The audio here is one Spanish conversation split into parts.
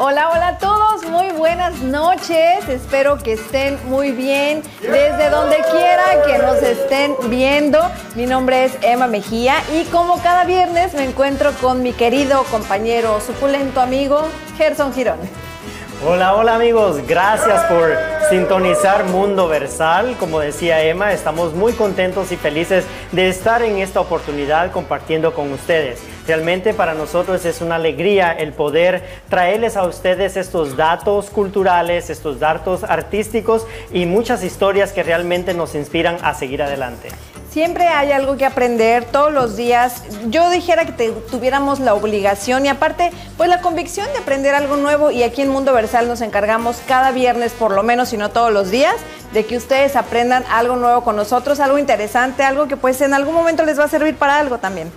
Hola, hola a todos, muy buenas noches. Espero que estén muy bien desde donde quiera que nos estén viendo. Mi nombre es Emma Mejía y como cada viernes me encuentro con mi querido compañero, suculento amigo Gerson Girón. Hola, hola amigos, gracias por sintonizar Mundo Versal. Como decía Emma, estamos muy contentos y felices de estar en esta oportunidad compartiendo con ustedes. Realmente para nosotros es una alegría el poder traerles a ustedes estos datos culturales, estos datos artísticos y muchas historias que realmente nos inspiran a seguir adelante. Siempre hay algo que aprender todos los días. Yo dijera que tuviéramos la obligación y aparte, pues la convicción de aprender algo nuevo y aquí en Mundo Versal nos encargamos cada viernes, por lo menos, si no todos los días, de que ustedes aprendan algo nuevo con nosotros, algo interesante, algo que pues en algún momento les va a servir para algo también.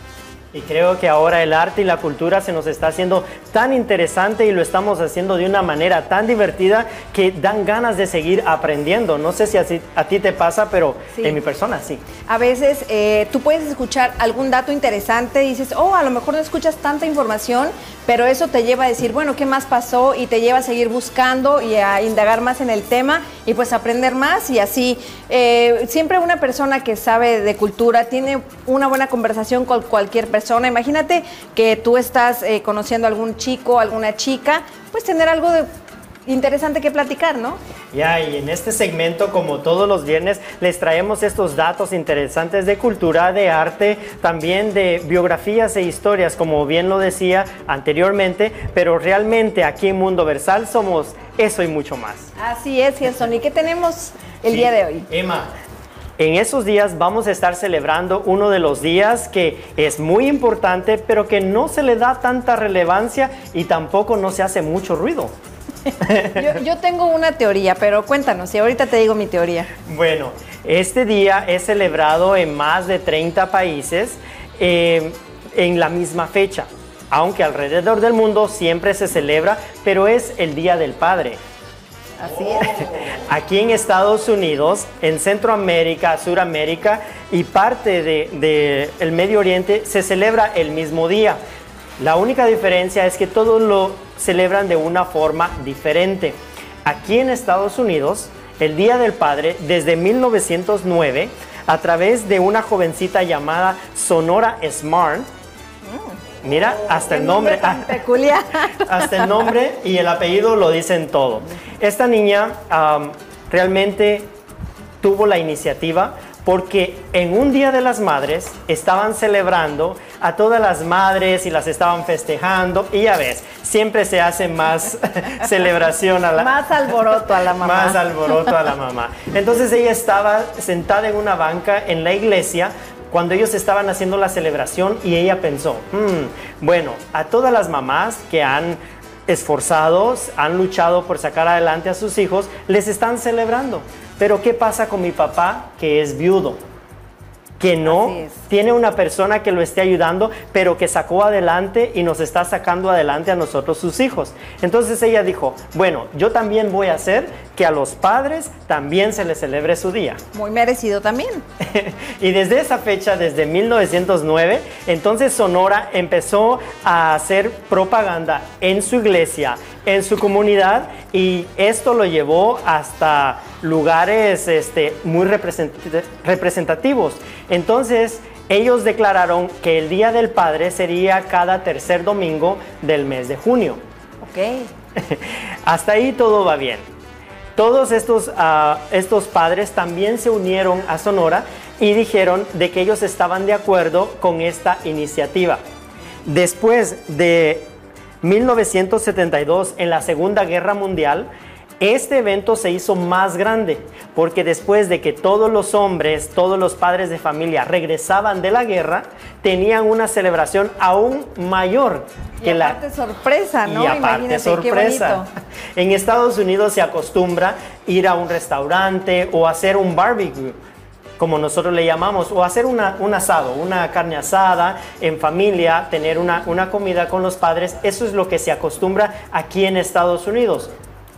Y creo que ahora el arte y la cultura se nos está haciendo tan interesante y lo estamos haciendo de una manera tan divertida que dan ganas de seguir aprendiendo. No sé si a ti te pasa, pero en mi persona sí. A veces eh, tú puedes escuchar algún dato interesante y dices, oh, a lo mejor no escuchas tanta información, pero eso te lleva a decir, bueno, ¿qué más pasó? Y te lleva a seguir buscando y a indagar más en el tema y pues aprender más y así. Eh, siempre una persona que sabe de cultura tiene una buena conversación con cualquier persona Imagínate que tú estás eh, conociendo a algún chico, alguna chica, pues tener algo de interesante que platicar, ¿no? Ya, y en este segmento, como todos los viernes, les traemos estos datos interesantes de cultura, de arte, también de biografías e historias, como bien lo decía anteriormente, pero realmente aquí en Mundo Versal somos eso y mucho más. Así es, Gerson. ¿Y qué tenemos el día de hoy? Emma, en esos días vamos a estar celebrando uno de los días que es muy importante, pero que no se le da tanta relevancia y tampoco no se hace mucho ruido. yo, tengo una teoría, pero cuéntanos, y ahorita te digo mi teoría. Bueno, este día es celebrado en más de 30 países eh, en la misma fecha, aunque alrededor del mundo siempre se celebra, pero es el Día del Padre. Aquí en Estados Unidos, en Centroamérica, Suramérica y parte del de, Medio Oriente se celebra el mismo día. La única diferencia es que todos lo celebran de una forma diferente. Aquí en Estados Unidos, el Día del Padre, desde 1909, a través de una jovencita llamada Sonora Smart, Mira, hasta el nombre. peculiar. Hasta el nombre y el apellido lo dicen todo. Esta niña realmente tuvo la iniciativa porque en un Día de las Madres estaban celebrando a todas las madres y las estaban festejando y ya ves, siempre se hace más celebración a la más alboroto a la mamá. Más alboroto a la mamá. Entonces ella estaba sentada en una banca en la iglesia cuando ellos estaban haciendo la celebración y ella pensó, hmm, bueno, a todas las mamás que han esforzado, han luchado por sacar adelante a sus hijos, les están celebrando. Pero ¿qué pasa con mi papá que es viudo? que no tiene una persona que lo esté ayudando, pero que sacó adelante y nos está sacando adelante a nosotros sus hijos. Entonces ella dijo, bueno, yo también voy a hacer que a los padres también se les celebre su día. Muy merecido también. y desde esa fecha, desde 1909, entonces Sonora empezó a hacer propaganda en su iglesia, en su comunidad y esto lo llevó hasta lugares este, muy representativos. Entonces, ellos declararon que el Día del Padre sería cada tercer domingo del mes de junio. Ok. hasta ahí todo va bien. Todos estos, ah, estos padres también se unieron a Sonora y dijeron de que ellos estaban de acuerdo con esta iniciativa. Después de 1972, en la Segunda Guerra Mundial, este evento se hizo más grande porque después de que todos los hombres, todos los padres de familia regresaban de la guerra, tenían una celebración aún mayor que y aparte sorpresa, ¿no? Y aparte sorpresa. En Estados Unidos se acostumbra ir a un restaurante o hacer un barbecue como nosotros le llamamos, o hacer un asado, una carne asada en familia, tener una, una comida con los padres, eso es lo que se acostumbra aquí en Estados Unidos.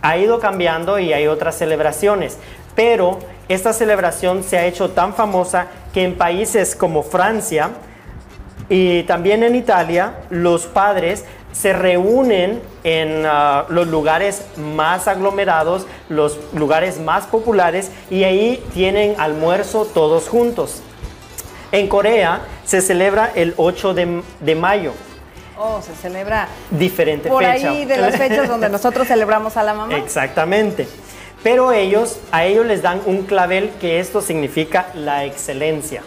Ha ido cambiando y hay otras celebraciones, pero esta celebración se ha hecho tan famosa que en países como Francia y también en Italia, los padres se reúnen en ah, los lugares más aglomerados, los lugares más populares y ahí tienen almuerzo todos juntos. En Corea se celebra el 8 de, mayo. Oh, se celebra diferente por ahí de las fechas donde nosotros celebramos a la mamá. Exactamente. Pero ellos, a ellos les dan un clavel que esto significa la excelencia.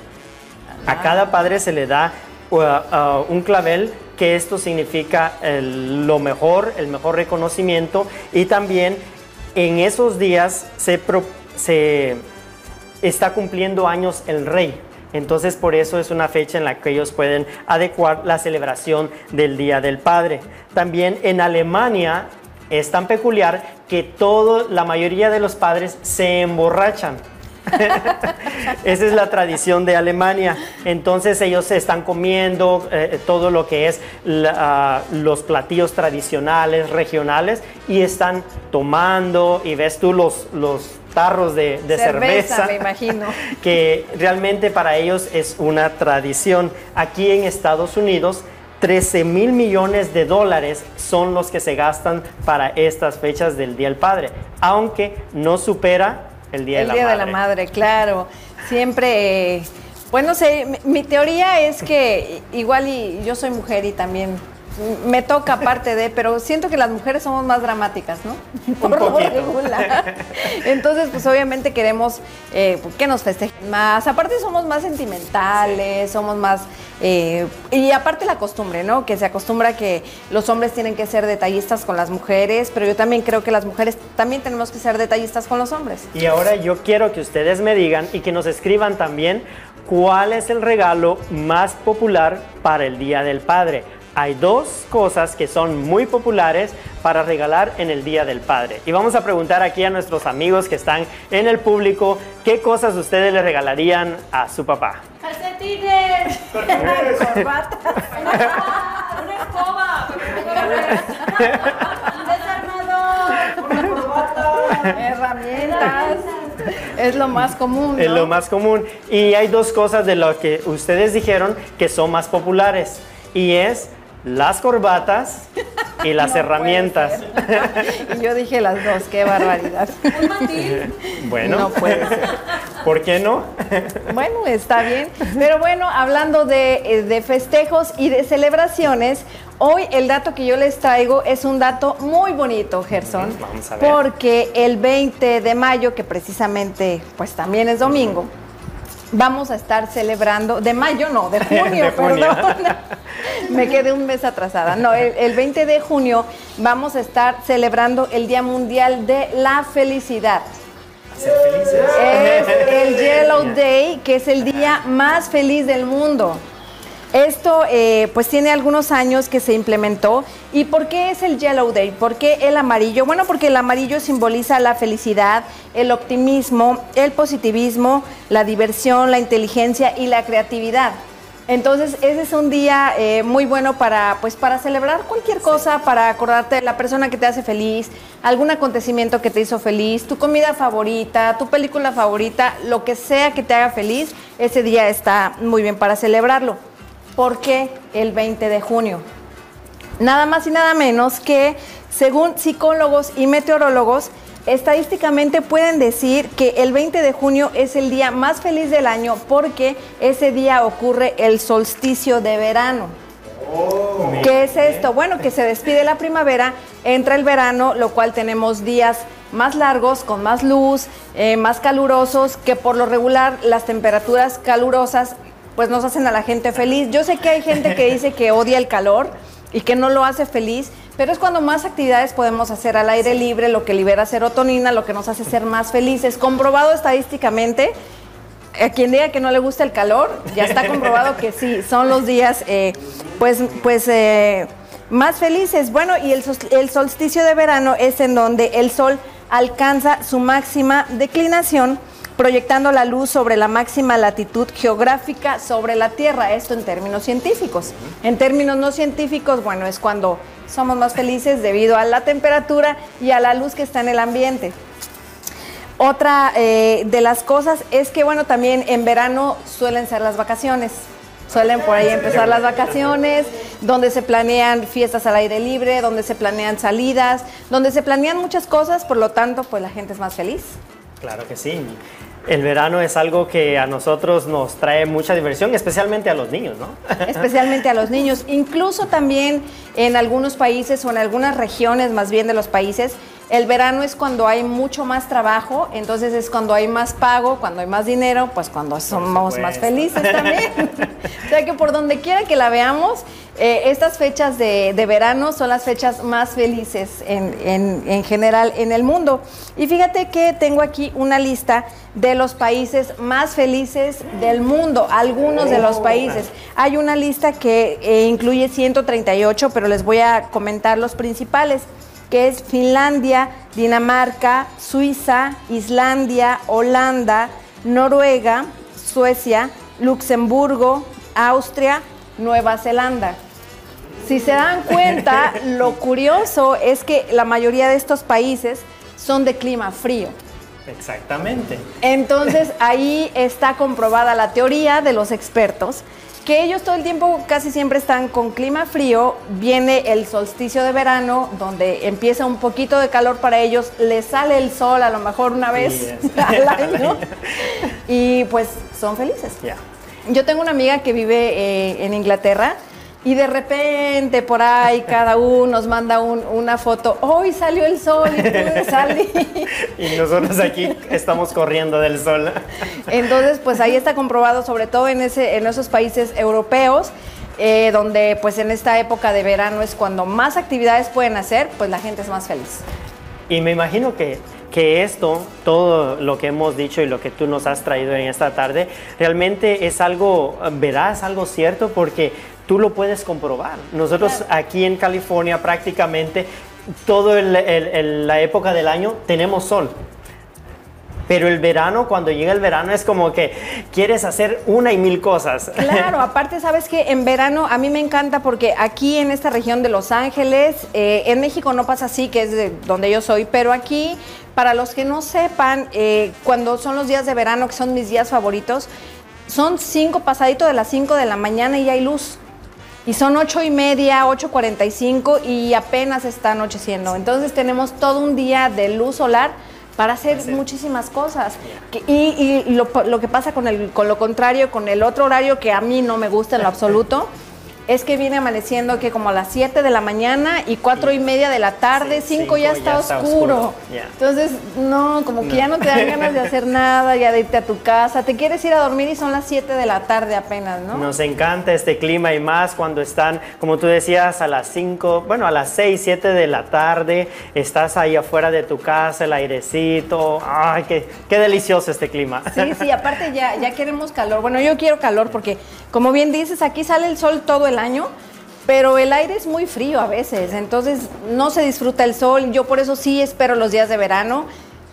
A ah. cada padre se le da uh, uh, un clavel que esto significa lo mejor, el mejor reconocimiento y también en esos días se, se está cumpliendo años el rey. Entonces por eso es una fecha en la que ellos pueden adecuar la celebración del Día del Padre. También en Alemania es tan peculiar que todo, la mayoría de los padres se emborrachan. Esa es la tradición de Alemania. Entonces ellos están comiendo eh, todo lo que es ah, los platillos tradicionales, regionales, y están tomando, y ves tú los, los tarros de, cerveza, me imagino. que realmente para ellos es una tradición. Aquí en Estados Unidos, 13 mil millones de dólares son los que se gastan para estas fechas del Día del Padre, aunque no supera el Día, de, la día de la Madre. claro. Siempre, bueno, sé, mi, teoría es que igual y yo soy mujer y también me toca aparte de, pero siento que las mujeres somos más dramáticas, ¿no? Por lo Entonces, pues obviamente queremos eh, que nos festejen más. Aparte somos más sentimentales, somos más... Eh, y aparte la costumbre, ¿no? Que se acostumbra que los hombres tienen que ser detallistas con las mujeres, pero yo también creo que las mujeres también tenemos que ser detallistas con los hombres. Y ahora yo quiero que ustedes me digan y que nos escriban también cuál es el regalo más popular para el Día del Padre hay dos cosas que son muy populares para regalar en el Día del Padre. Y vamos a preguntar aquí a nuestros amigos que están en el público qué cosas ustedes le regalarían a su papá. Calcetines, corbata, una escoba, un desarmador, una corbata, herramientas. Es lo más común. Es lo más común. Y hay dos cosas de lo que ustedes dijeron que son más populares. Y es las corbatas y las herramientas. y yo dije las dos, qué barbaridad. Bueno, no puede ser. ¿Por qué no? bueno, está bien. Pero bueno, hablando de, eh, de festejos y de celebraciones, Hoy el dato que yo les traigo es un dato muy bonito, Gerson, Vamos a ver. porque el 20 de mayo, que precisamente pues también es domingo, vamos a estar celebrando, de mayo no, de junio, perdón. Me quedé un mes atrasada. No, el, 20 de junio vamos a estar celebrando el Día Mundial de la Felicidad. Ser felices. Es el Yellow Day, que es el día más feliz del mundo. Esto eh, pues tiene algunos años que se implementó. ¿Y por qué es el Yellow Day? ¿Por qué el amarillo? Bueno, porque el amarillo simboliza la felicidad, el optimismo, el positivismo, la diversión, la inteligencia y la creatividad. Entonces, ese es un día eh, muy bueno para, pues, para celebrar cualquier cosa, para acordarte de la persona que te hace feliz, algún acontecimiento que te hizo feliz, tu comida favorita, tu película favorita, lo que sea que te haga feliz, ese día está muy bien para celebrarlo. ¿Por qué el 20 de junio? Nada más y nada menos que, según psicólogos y meteorólogos, estadísticamente pueden decir que el 20 de junio es el día más feliz del año porque ese día ocurre el solsticio de verano. Oh, ¿Qué es esto? Bueno, que se despide la primavera, entra el verano, lo cual tenemos días más largos, con más luz, eh, más calurosos, que por lo regular las temperaturas calurosas pues nos hacen a la gente feliz. Yo sé que hay gente que dice que odia el calor y que no lo hace feliz, pero es cuando más actividades podemos hacer al aire libre, lo que libera serotonina, lo que nos hace ser más felices. Comprobado estadísticamente, a quien diga que no le gusta el calor, ya está comprobado que sí, son los días eh, pues, pues eh, más felices. Bueno, y el, el solsticio de verano es en donde el sol alcanza su máxima declinación proyectando la luz sobre la máxima latitud geográfica sobre la Tierra, esto en términos científicos. En términos no científicos, bueno, es cuando somos más felices debido a la temperatura y a la luz que está en el ambiente. Otra eh, de las cosas es que, bueno, también en verano suelen ser las vacaciones. Suelen por ahí empezar las vacaciones, donde se planean fiestas al aire libre, donde se planean salidas, donde se planean muchas cosas, por lo tanto, pues la gente es más feliz. Claro que sí. El verano es algo que a nosotros nos trae mucha diversión, especialmente a los niños, ¿no? Especialmente a los niños. Incluso también en algunos países o en algunas regiones más bien de los países, el verano es cuando hay mucho más trabajo, entonces es cuando hay más pago, cuando hay más dinero, pues cuando somos más felices también. o sea que por donde quiera que la veamos, eh, estas fechas de, de, verano son las fechas más felices en, en, en general en el mundo. Y fíjate que tengo aquí una lista de los países más felices del mundo, algunos de los países. Hay una lista que eh, incluye 138, pero les voy a comentar los principales que es Finlandia, Dinamarca, Suiza, Islandia, Holanda, Noruega, Suecia, Luxemburgo, Austria, Nueva Zelanda. Si se dan cuenta, lo curioso es que la mayoría de estos países son de clima frío. Exactamente. Entonces ahí está comprobada la teoría de los expertos que ellos todo el tiempo casi siempre están con clima frío, viene el solsticio de verano, donde empieza un poquito de calor para ellos, les sale el sol a lo mejor una vez al año y pues son felices. Yo tengo una amiga que vive eh, en Inglaterra y de repente por ahí cada uno nos manda una foto, hoy salió el sol y pude salir. y nosotros aquí estamos corriendo del sol. Entonces, pues ahí está comprobado, sobre todo en, ese, en esos países europeos, eh, donde pues en esta época de verano es cuando más actividades pueden hacer, pues la gente es más feliz. Y me imagino que que esto, todo lo que hemos dicho y lo que tú nos has traído en esta tarde, realmente es algo veraz, algo cierto, porque tú lo puedes comprobar. Nosotros aquí en California prácticamente toda la época del año tenemos sol. Pero el verano, cuando llega el verano, es como que quieres hacer una y mil cosas. Claro, aparte, sabes que en verano a mí me encanta porque aquí en esta región de Los Ángeles, eh, en México no pasa así, que es de donde yo soy, pero aquí, para los que no sepan, eh, cuando son los días de verano, que son mis días favoritos, son cinco pasaditos de las cinco de la mañana y hay luz y son ocho y media, 8.45 y apenas está anocheciendo. Entonces tenemos todo un día de luz solar para hacer muchísimas cosas. y, lo, que pasa con, el, con lo contrario, con el otro horario que a mí no me gusta en lo absoluto, es que viene amaneciendo que como a las 7 de la mañana y 4 y media de la tarde, 5 ya, está oscuro. Entonces, no, como que ya no te dan ganas de hacer nada, ya de irte a tu casa. Te quieres ir a dormir y son las 7 de la tarde apenas, ¿no? Nos encanta este clima y más cuando están, como tú decías, a las 5, bueno, a las 6, 7 de la tarde, estás ahí afuera de tu casa, el airecito. Ay, qué, qué delicioso este clima. Sí, sí, aparte ya, ya queremos calor. Bueno, yo quiero calor porque, como bien dices, aquí sale el sol todo el año, pero el aire es muy frío a veces, entonces no se disfruta el sol. Yo por eso sí espero los días de verano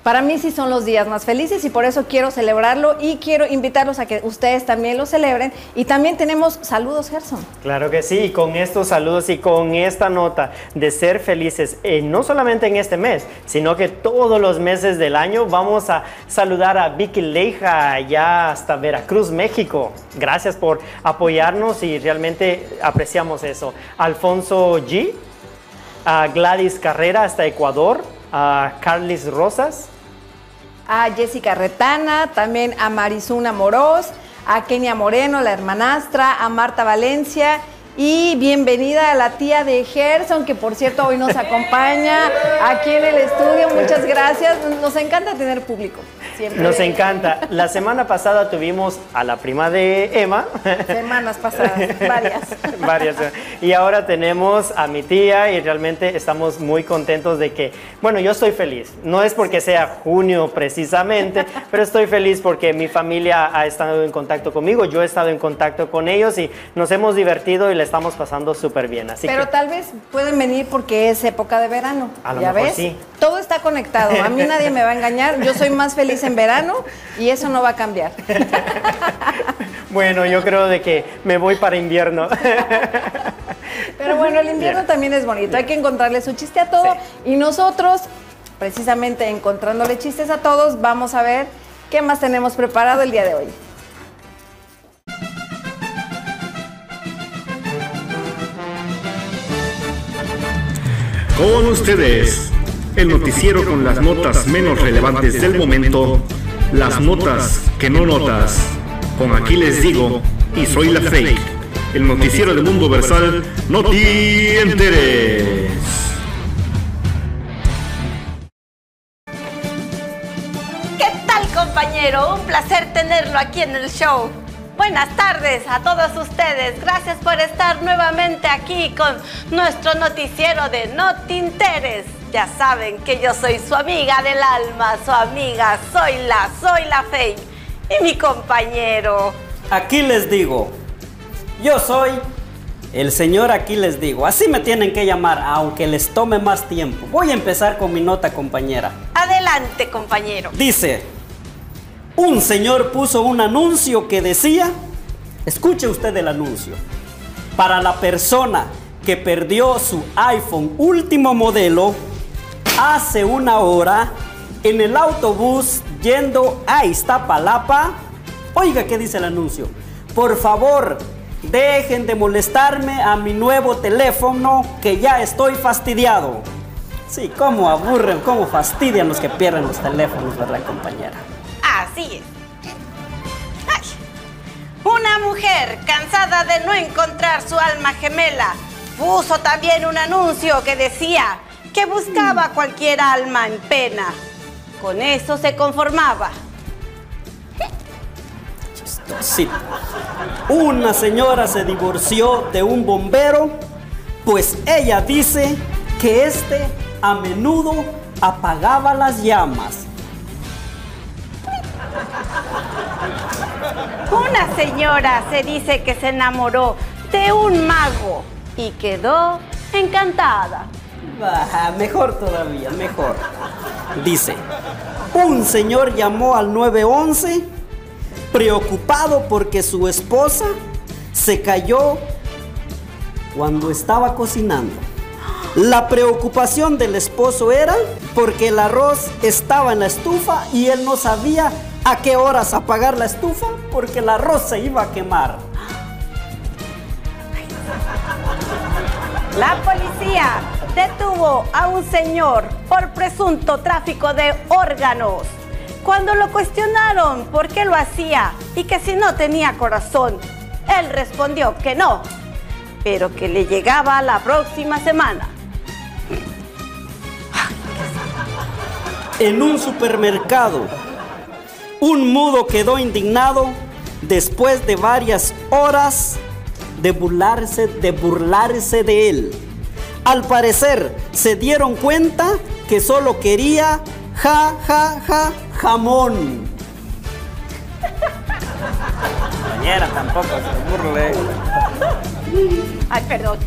para mí sí son los días más felices y por eso quiero celebrarlo y quiero invitarlos a que ustedes también lo celebren. Y también tenemos saludos, Gerson. Claro que sí, con estos saludos y con esta nota de ser felices, eh, no solamente en este mes, sino que todos los meses del año vamos a saludar a Vicky Leija allá hasta Veracruz, México. Gracias por apoyarnos y realmente apreciamos eso. Alfonso G, a Gladys Carrera hasta Ecuador, a Carlis Rosas, a Jessica Retana, también a Marisuna Moroz, a Kenia Moreno, la hermanastra, a Marta Valencia y bienvenida a la tía de Gerson, que por cierto hoy nos acompaña aquí en el estudio. Muchas gracias. Nos encanta tener público. Nos encanta. La semana pasada tuvimos a la prima de Emma. Semanas pasadas, varias. varias. Y ahora tenemos a mi tía y realmente estamos muy contentos de que, bueno, yo estoy feliz. No es porque sea junio precisamente, pero estoy feliz porque mi familia ha estado en contacto conmigo, yo he estado en contacto con ellos y nos hemos divertido y estamos pasando súper bien. Así Pero tal vez pueden venir porque es época de verano. ¿Ya ves? Todo está conectado. A mí nadie me va a engañar. Yo soy más feliz en verano y eso no va a cambiar. bueno, yo creo de que me voy para invierno. Pero bueno, el invierno también es bonito. Hay que encontrarle su chiste a todo. Y nosotros, precisamente encontrándole chistes a todos, vamos a ver qué más tenemos preparado el día de hoy. Con ustedes, el noticiero con las notas menos relevantes del momento, las notas que no notas. Con aquí les digo, y soy la fake, el noticiero del mundo versal, no te enteres. ¿Qué tal compañero? Un placer tenerlo aquí en el show. Buenas tardes a todos ustedes. Gracias por estar nuevamente aquí con nuestro noticiero de No Te Interes. Ya saben que yo soy su amiga del alma, su amiga, soy la, soy la Fey. Y mi compañero. Aquí les digo, yo soy el señor aquí les digo. Así me tienen que llamar, aunque les tome más tiempo. Voy a empezar con mi nota, compañera. Adelante, compañero. Dice, un señor puso un anuncio que decía, escuche usted el anuncio, para la persona que perdió su iPhone último modelo hace una hora en el autobús yendo a Iztapalapa. Oiga, ¿qué dice el anuncio? Por favor, dejen de molestarme a mi nuevo teléfono que ya estoy fastidiado. Sí, cómo aburren, cómo fastidian los que pierden los teléfonos, ¿verdad, compañera? Así es. Una mujer cansada de no encontrar su alma gemela puso también un anuncio que decía que buscaba cualquier alma en pena. Con eso se conformaba. Una señora se divorció de un bombero, pues ella dice que este a menudo apagaba las llamas. Una señora se dice que se enamoró de un mago y quedó encantada. Ah, mejor todavía, mejor. Dice, un señor llamó al 911 preocupado porque su esposa se cayó cuando estaba cocinando. La preocupación del esposo era porque el arroz estaba en la estufa y él no sabía a qué horas apagar la estufa porque el arroz se iba a quemar. La policía detuvo a un señor por presunto tráfico de órganos. Cuando lo cuestionaron por qué lo hacía y que si no tenía corazón, él respondió que no, pero que le llegaba la próxima semana. En un supermercado, un mudo quedó indignado después de varias horas de burlarse, de burlarse de él. Al parecer, se dieron cuenta que solo quería ja, ja, ja, jamón. Compañera, tampoco se burle. Ay, perdón.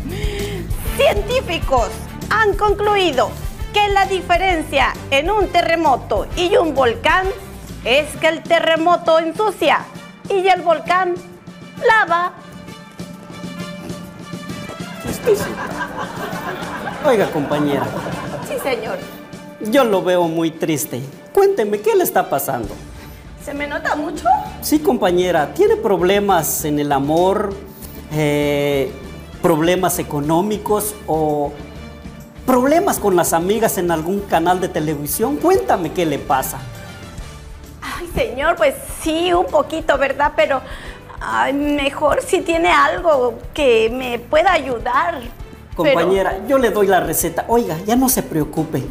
Científicos han concluido que la diferencia en un terremoto y un volcán es que el terremoto ensucia y el volcán lava. Oiga, compañera, Sí, señor. yo lo veo muy triste. Cuénteme, ¿qué le está pasando? ¿Se me nota mucho? Sí, compañera, ¿tiene problemas en el amor? Eh, ¿Problemas económicos o problemas con las amigas en algún canal de televisión? Cuéntame qué le pasa. Señor, pues sí, un poquito, ¿verdad? Pero mejor si tiene algo que me pueda ayudar. Pero- Compañera, yo le doy la receta. Oiga, ya no se preocupe.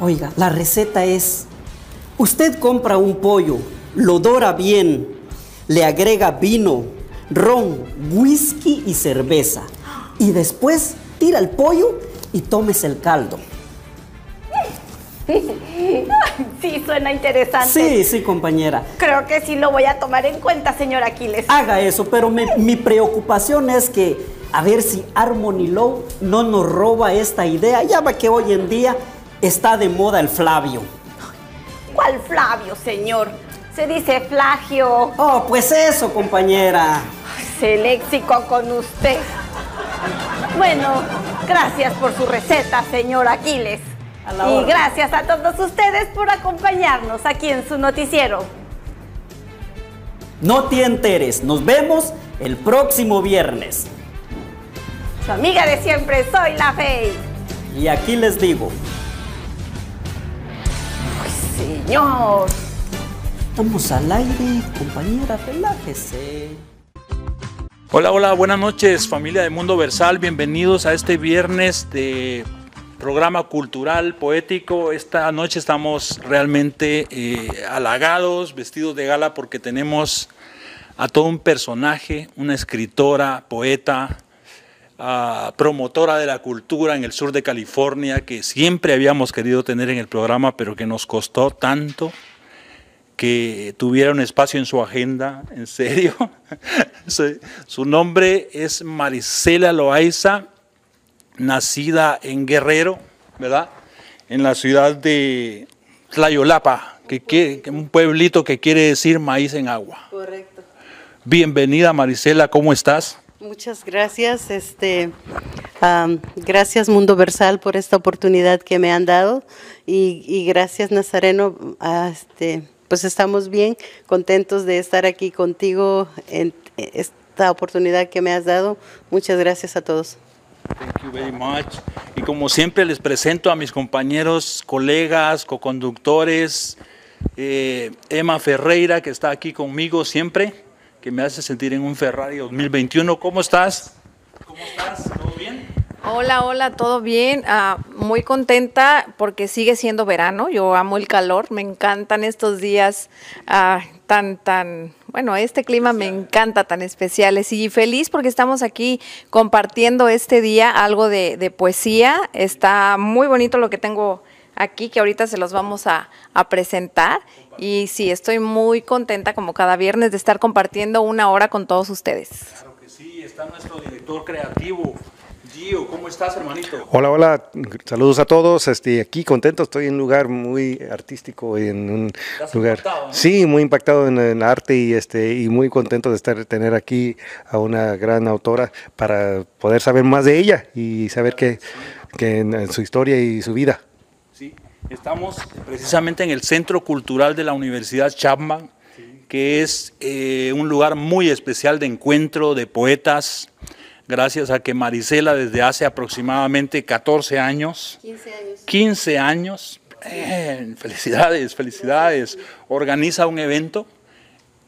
Oiga, la receta es, usted compra un pollo, lo dora bien, le agrega vino, ron, whisky y cerveza. Y después tira el pollo y tómese el caldo. Sí, suena interesante. Sí, sí, compañera. Creo que sí lo voy a tomar en cuenta, señor Aquiles. Haga eso, pero mi preocupación es que a ver si Harmony Low no nos roba esta idea. Ya va que hoy en día está de moda el Flavio. ¿Cuál Flavio, señor? Se dice Flagio. Oh, pues eso, compañera. Se léxico con usted. Bueno, gracias por su receta, señor Aquiles. Y orden. gracias a todos ustedes por acompañarnos aquí en su noticiero. No te enteres. Nos vemos el próximo viernes. Su amiga de siempre, soy la Fey. Y aquí les digo, Señor. estamos al aire, compañera, relájese. Hola, hola, buenas noches familia de Mundo Versal, bienvenidos a este viernes de programa cultural, poético. Esta noche estamos realmente eh, halagados, vestidos de gala porque tenemos a todo un personaje, una escritora, poeta, ah, promotora de la cultura en el sur de California que siempre habíamos querido tener en el programa, pero que nos costó tanto que tuviera un espacio en su agenda, en serio. su, su nombre es Marisela Loaiza, nacida en Guerrero, ¿verdad? En la ciudad de Tlayolapa, que que un pueblito que quiere decir maíz en agua. Correcto. Bienvenida Marisela, ¿cómo estás? Muchas gracias. Este, gracias Mundo Versal por esta oportunidad que me han dado y, y gracias Nazareno. ah, este, pues estamos bien contentos de estar aquí contigo en esta oportunidad que me has dado. Muchas gracias a todos. Thank you very much. Y como siempre les presento a mis compañeros, colegas, coconductores, eh, Emma Ferreira, que está aquí conmigo siempre, que me hace sentir en un Ferrari 2021. ¿Cómo estás? ¿Cómo estás? ¿Todo bien? Hola, hola, ¿todo bien? Ah, muy contenta porque sigue siendo verano. Yo amo el calor, me encantan estos días ah, tan, tan, bueno, este clima me encanta, tan especiales. Y feliz porque estamos aquí compartiendo este día algo de, de poesía. Está muy bonito lo que tengo aquí, que ahorita se los vamos a, a presentar. Y sí, estoy muy contenta como cada viernes de estar compartiendo una hora con todos ustedes. Claro que sí, está nuestro director creativo. Gio, ¿cómo estás, hermanito? Hola, hola, saludos a todos. Este, aquí contento, estoy en un lugar muy artístico, en un Estás lugar, impactado, ¿no? sí, muy impactado en el arte y este y muy contento de estar tener aquí a una gran autora para poder saber más de ella y saber que, que en, en su historia y su vida. Sí, estamos precisamente en el Centro Cultural de la Universidad Chapman, que es eh, un lugar muy especial de encuentro de poetas, gracias a que Marisela desde hace aproximadamente 14 años, 15 años. 15 años, eh, felicidades, felicidades, organiza un evento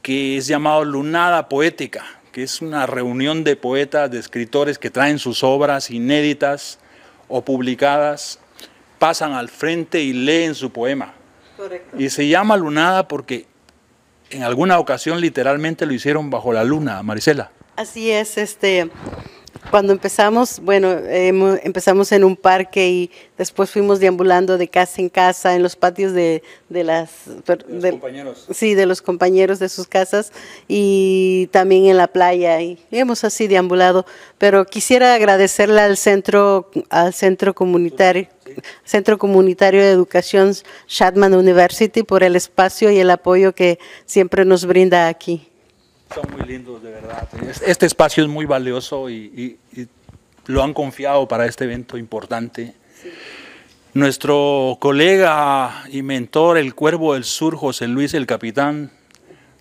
que es llamado Lunada Poética, que es una reunión de poetas, de escritores que traen sus obras inéditas o publicadas, pasan al frente y leen su poema. Correcto. Y se llama Lunada porque en alguna ocasión literalmente lo hicieron bajo la luna, Marisela. Así es, este, cuando empezamos, bueno, empezamos en un parque y después fuimos deambulando de casa en casa en los patios de, de las De los compañeros. sí, de los compañeros de sus casas y también en la playa y hemos así deambulado. Pero quisiera agradecerle al centro, al centro comunitario. Centro Comunitario de Educación Shatman University por el espacio y el apoyo que siempre nos brinda aquí. Son muy lindos, de verdad. Este espacio es muy valioso y, y- y lo han confiado para este evento importante. Nuestro colega y mentor, el Cuervo del Sur, José Luis el Capitán,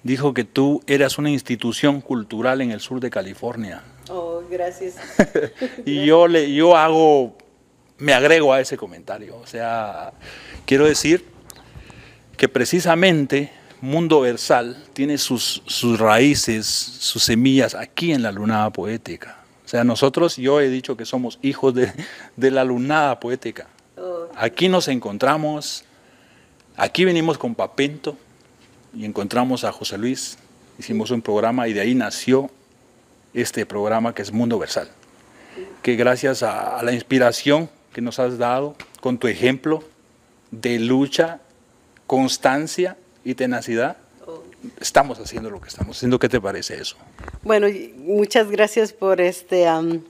dijo que tú eras una institución cultural en el sur de California. Oh, gracias. Y yo, le, yo hago, me agrego a ese comentario. O sea, quiero decir que precisamente Mundo Versal tiene sus, sus raíces, sus semillas aquí en la lunada poética. O sea, nosotros, yo he dicho que somos hijos de, de la lunada poética. Aquí nos encontramos, aquí venimos con Papento y encontramos a José Luis, hicimos un programa y de ahí nació este programa que es Mundo Versal que gracias a, a la inspiración que nos has dado con tu ejemplo de lucha, constancia y tenacidad, estamos haciendo lo que estamos haciendo. ¿Qué te parece eso? Bueno, muchas gracias por este. am,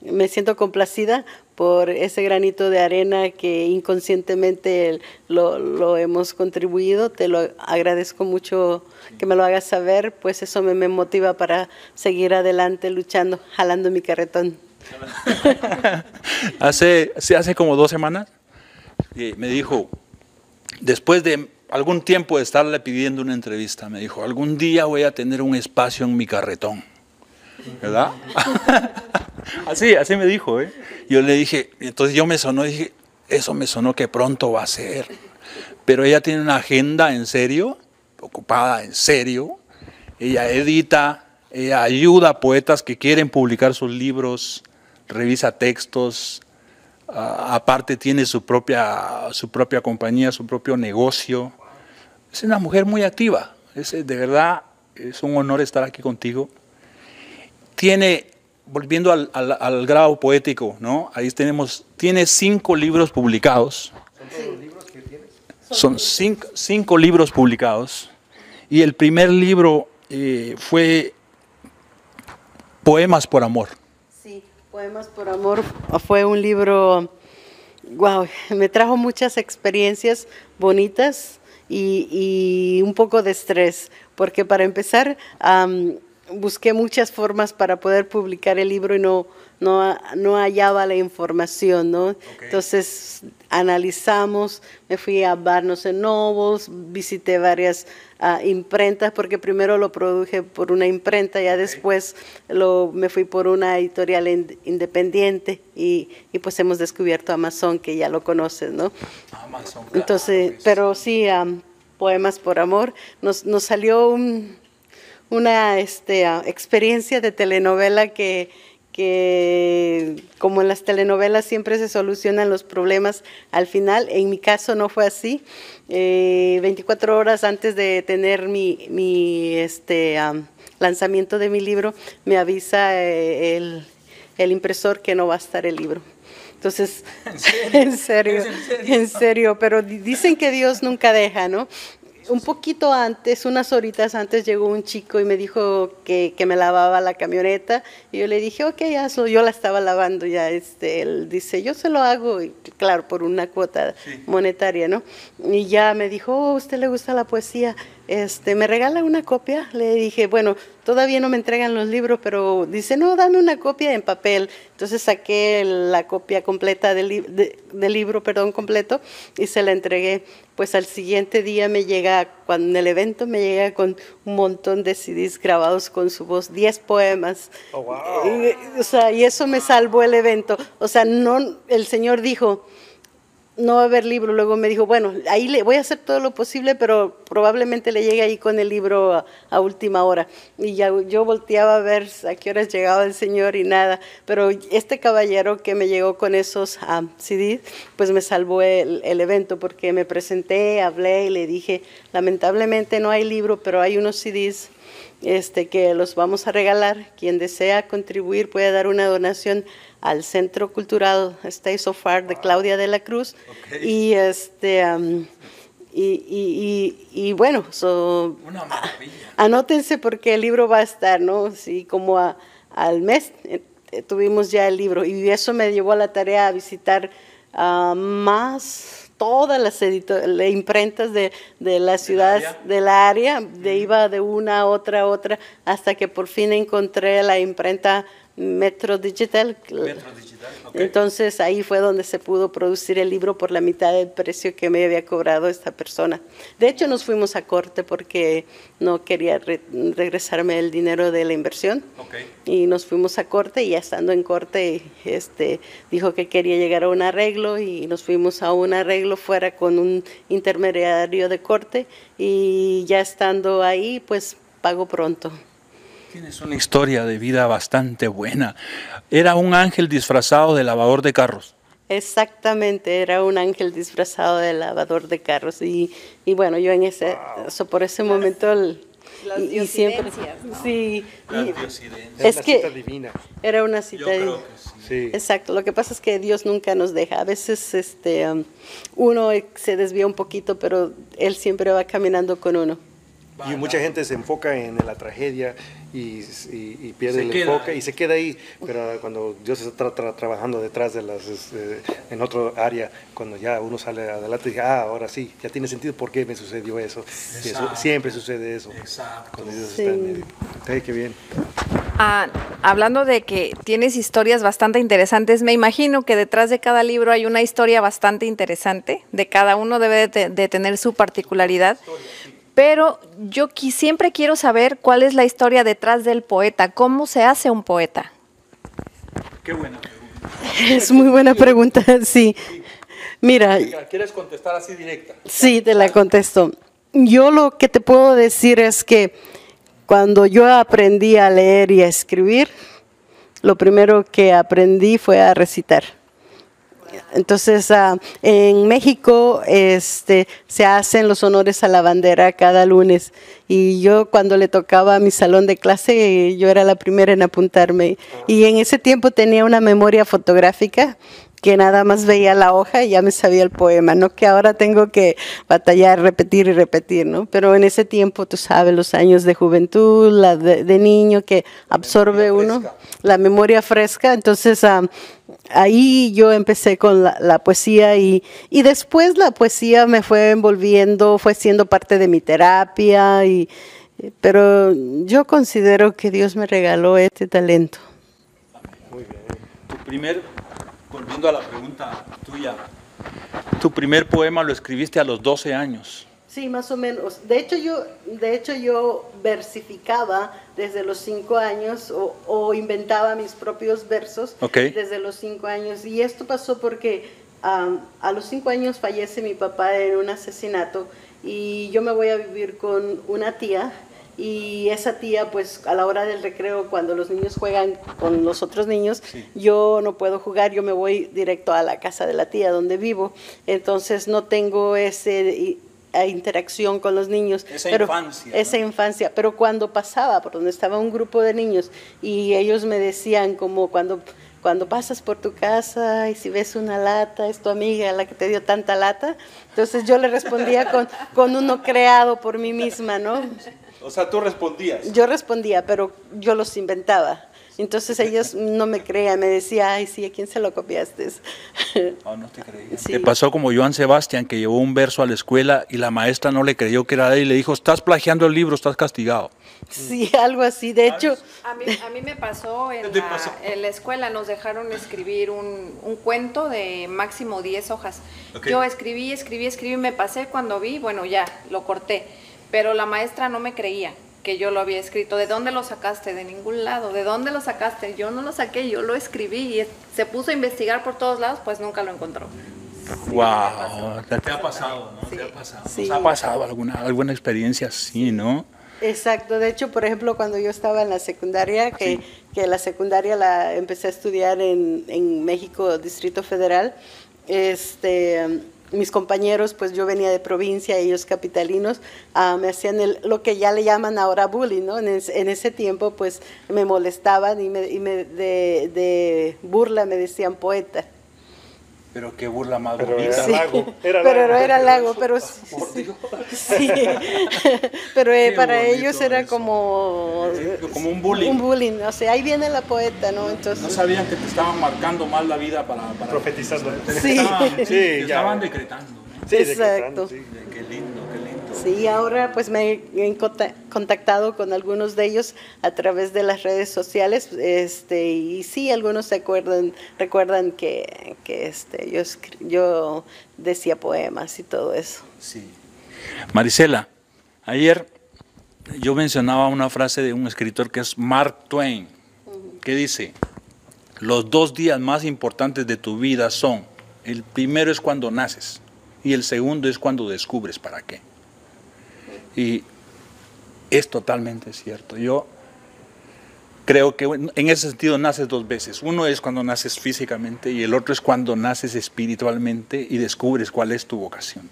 me siento complacida por ese granito de arena que inconscientemente lo, lo hemos contribuido. Te lo agradezco mucho que me lo hagas saber, pues eso me, me motiva para seguir adelante luchando, jalando mi carretón. hace, hace como dos semanas eh, me dijo, después de algún tiempo de estarle pidiendo una entrevista, me dijo, algún día voy a tener un espacio en mi carretón. ¿Verdad? Así, así me dijo, ¿eh? Yo le dije, entonces yo me sonó, dije, eso me sonó que pronto va a ser. Pero ella tiene una agenda en serio, ocupada en serio. Ella edita, ella ayuda a poetas que quieren publicar sus libros, revisa textos, ah, aparte tiene su propia, su propia compañía, su propio negocio. Es una mujer muy activa. Es, de verdad, es un honor estar aquí contigo. Tiene, volviendo al, al- al grado poético, ¿no? Ahí tenemos, tiene cinco libros publicados. Son cinco, cinco libros publicados. Y el primer libro eh, fue Poemas por Amor. Sí, Poemas por Amor fue un libro, wow, me trajo muchas experiencias bonitas y, y un poco de estrés, porque para empezar am, busqué muchas formas para poder publicar el libro y no, no, no hallaba la información, ¿no? Entonces analizamos, me fui a Barnes Nobles, visité varias ah, imprentas, porque primero lo produje por una imprenta, ya después lo, me fui por una editorial in- independiente y, y pues hemos descubierto Amazon, que ya lo conoces, ¿no? Entonces, pero sí, Poemas por Amor, nos, nos salió un, una este, ah, experiencia de telenovela que, que, como en las telenovelas, siempre se solucionan los problemas al final. En mi caso no fue así. Eh, 24 horas antes de tener mi, mi este, am, lanzamiento de mi libro, me avisa eh, el, el impresor que no va a estar el libro. Entonces, en serio, en serio, pero di- dicen que Dios nunca deja, ¿no? Un poquito antes, unas horitas antes, llegó un chico y me dijo que, que me lavaba la camioneta. Y yo le dije, ok, hazlo. Yo la estaba lavando ya. Este, él dice, yo se lo hago, y claro, por una cuota monetaria, ¿no? Y ya me dijo, oh, ¿a usted le gusta la poesía? Este, ¿me regala una copia? Le dije, bueno, todavía no me entregan los libros, pero dice, no, dame una copia en papel. Entonces saqué la copia completa del, li- de- del libro, perdón, completo, y se la entregué. Pues al siguiente día me llega, cuando en el evento me llega con un montón de CDs grabados con su voz, 10 poemas. Y, o sea, y eso me salvó el evento. O sea, no, el Señor dijo, no va a haber libro. Luego me dijo, bueno, ahí le voy a hacer todo lo posible, pero probablemente le llegue ahí con el libro a, última hora. Y ya yo volteaba a ver a qué horas llegaba el señor y nada. Pero este caballero que me llegó con esos ah, CDs, pues me salvó el, el evento porque me presenté, hablé y le dije, lamentablemente no hay libro, pero hay unos CDs este, que los vamos a regalar. Quien desea contribuir puede dar una donación al Centro Cultural Stay So Far de Claudia de la Cruz. Y este y, y- y- y bueno, so, anótense porque el libro va a estar, ¿no? Sí, como a- al mes eh, eh, tuvimos ya el libro y eso me llevó a la tarea a visitar ah, más todas las le- imprentas de, de la ciudad, del área, de iba de una a otra a otra, hasta que por fin encontré la imprenta Metro Digital. Entonces ahí fue donde se pudo producir el libro por la mitad del precio que me había cobrado esta persona. De hecho nos fuimos a corte porque no quería re- regresarme el dinero de la inversión y nos fuimos a corte y ya estando en corte este dijo que quería llegar a un arreglo y nos fuimos a un arreglo fuera con un intermediario de corte y ya estando ahí pues pago pronto. Tienes una historia de vida bastante buena. Era un ángel disfrazado de lavador de carros. Exactamente, era un ángel disfrazado de lavador de carros y, y bueno, yo en ese, so, por ese momento el- Las y, y siempre, sí, Las y- diosidencias. Es que cita divina. era una cita. Que sí. Sí. Exacto, lo que pasa es que Dios nunca nos deja. A veces este, um, uno se desvía un poquito, pero Él siempre va caminando con uno. Y mucha gente se enfoca en la tragedia y, y- y pierde Se el queda enfoque y se queda ahí. Pero cuando Dios está tra- trabajando detrás de las, este, en otro área, cuando ya uno sale adelante, dice, ah, ahora sí, ya tiene sentido por qué me sucedió eso. Y eso siempre sucede eso. Exacto. Cuando Dios Sí. está en medio. Sí, qué bien. Ah, hablando de que tienes historias bastante interesantes, me imagino que detrás de cada libro hay una historia bastante interesante, de cada uno debe de, te- de tener su particularidad, pero yo qui- siempre quiero saber cuál es la historia detrás del poeta, cómo se hace un poeta. Qué buena pregunta. Es muy buena pregunta, sí. Mira, ¿Quieres contestar así directa? Sí, te la contesto. Yo lo que te puedo decir es que cuando yo aprendí a leer y a escribir, lo primero que aprendí fue a recitar. Entonces, ah, en México este, se hacen los honores a la bandera cada lunes y yo cuando le tocaba a mi salón de clase, yo era la primera en apuntarme. Y en ese tiempo tenía una memoria fotográfica que nada más veía la hoja y ya me sabía el poema, no que ahora tengo que batallar, repetir y repetir, ¿no? Pero en ese tiempo, tú sabes, los años de juventud, la de, de niño que absorbe uno, la memoria fresca, entonces ah, ahí yo empecé con la, la poesía y, y después la poesía me fue envolviendo, fue siendo parte de mi terapia, y, pero yo considero que Dios me regaló este talento. Tu primer, volviendo a la pregunta tuya, tu primer poema lo escribiste a los 12 años. Sí, más o menos. De hecho, yo, de hecho, yo versificaba desde los cinco años o, o inventaba mis propios versos desde los cinco años. Y esto pasó porque a los cinco años fallece mi papá en un asesinato y yo me voy a vivir con una tía. Y esa tía, pues a la hora del recreo, cuando los niños juegan con los otros niños, yo no puedo jugar, yo me voy directo a la casa de la tía donde vivo. Entonces no tengo ese interacción con los niños. Esa pero, infancia, Esa infancia. Pero cuando pasaba por donde estaba un grupo de niños y ellos me decían como cuando, cuando pasas por tu casa y si ves una lata, es tu amiga la que te dio tanta lata. Entonces yo le respondía con, con uno creado por mí misma, ¿no? O sea, tú respondías. Yo respondía, pero yo los inventaba. Entonces ellos no me creían, me decían, ay, sí, ¿a quién se lo copiaste? Oh, no te creía. Sí. Te pasó como Joan Sebastián, que llevó un verso a la escuela y la maestra no le creyó que era de él y le dijo, estás plagiando el libro, estás castigado. Sí, algo así. De hecho, A mí, a mí me pasó en, ¿Te la, pasó? en la escuela, nos dejaron escribir un, un cuento de máximo 10 hojas. Yo escribí, escribí, escribí, me pasé cuando vi, bueno, ya, lo corté. Pero la maestra no me creía que yo lo había escrito. ¿De dónde lo sacaste? De ningún lado. ¿De dónde lo sacaste? Yo no lo saqué, yo lo escribí y se puso a investigar por todos lados, pues nunca lo encontró. wow, te, ha pasado, ¿no? Te ha pasado. Sí. ¿Nos ha pasado alguna, alguna experiencia así, no? Exacto, de hecho, por ejemplo, cuando yo estaba en la secundaria, que, que la secundaria la empecé a estudiar en, en México, Distrito Federal, este, mis compañeros, pues yo venía de provincia, ellos capitalinos, ah, me hacían el- lo que ya le llaman ahora bullying, ¿no? En, en ese tiempo, pues me molestaban y, me, y me- de burla me decían poeta. Pero qué burla más Pero bonita. era lago, era pero lago. no era lago, pero sí, sí, pero eh, para ellos era eso. como como un bullying. Un bullying, o sea, ahí viene la poeta, ¿no? No Entonces, sabían que te estaban marcando mal la vida para... para Profetizando. Te Sí. estaban, Sí, te ya. estaban decretando. ¿no? Sí, Exacto. decretando, sí. Qué lindo. Sí, ahora pues me he contactado con algunos de ellos a través de las redes sociales, este, y sí, algunos se acuerdan, recuerdan que, que este, yo, yo decía poemas y todo eso. Sí. Marisela, ayer yo mencionaba una frase de un escritor que es Mark Twain, que dice, los dos días más importantes de tu vida son, el primero es cuando naces y el segundo es cuando descubres para qué. Y es totalmente cierto. Yo creo que en ese sentido naces dos veces. Uno es cuando naces físicamente y el otro es cuando naces espiritualmente y descubres cuál es tu vocación.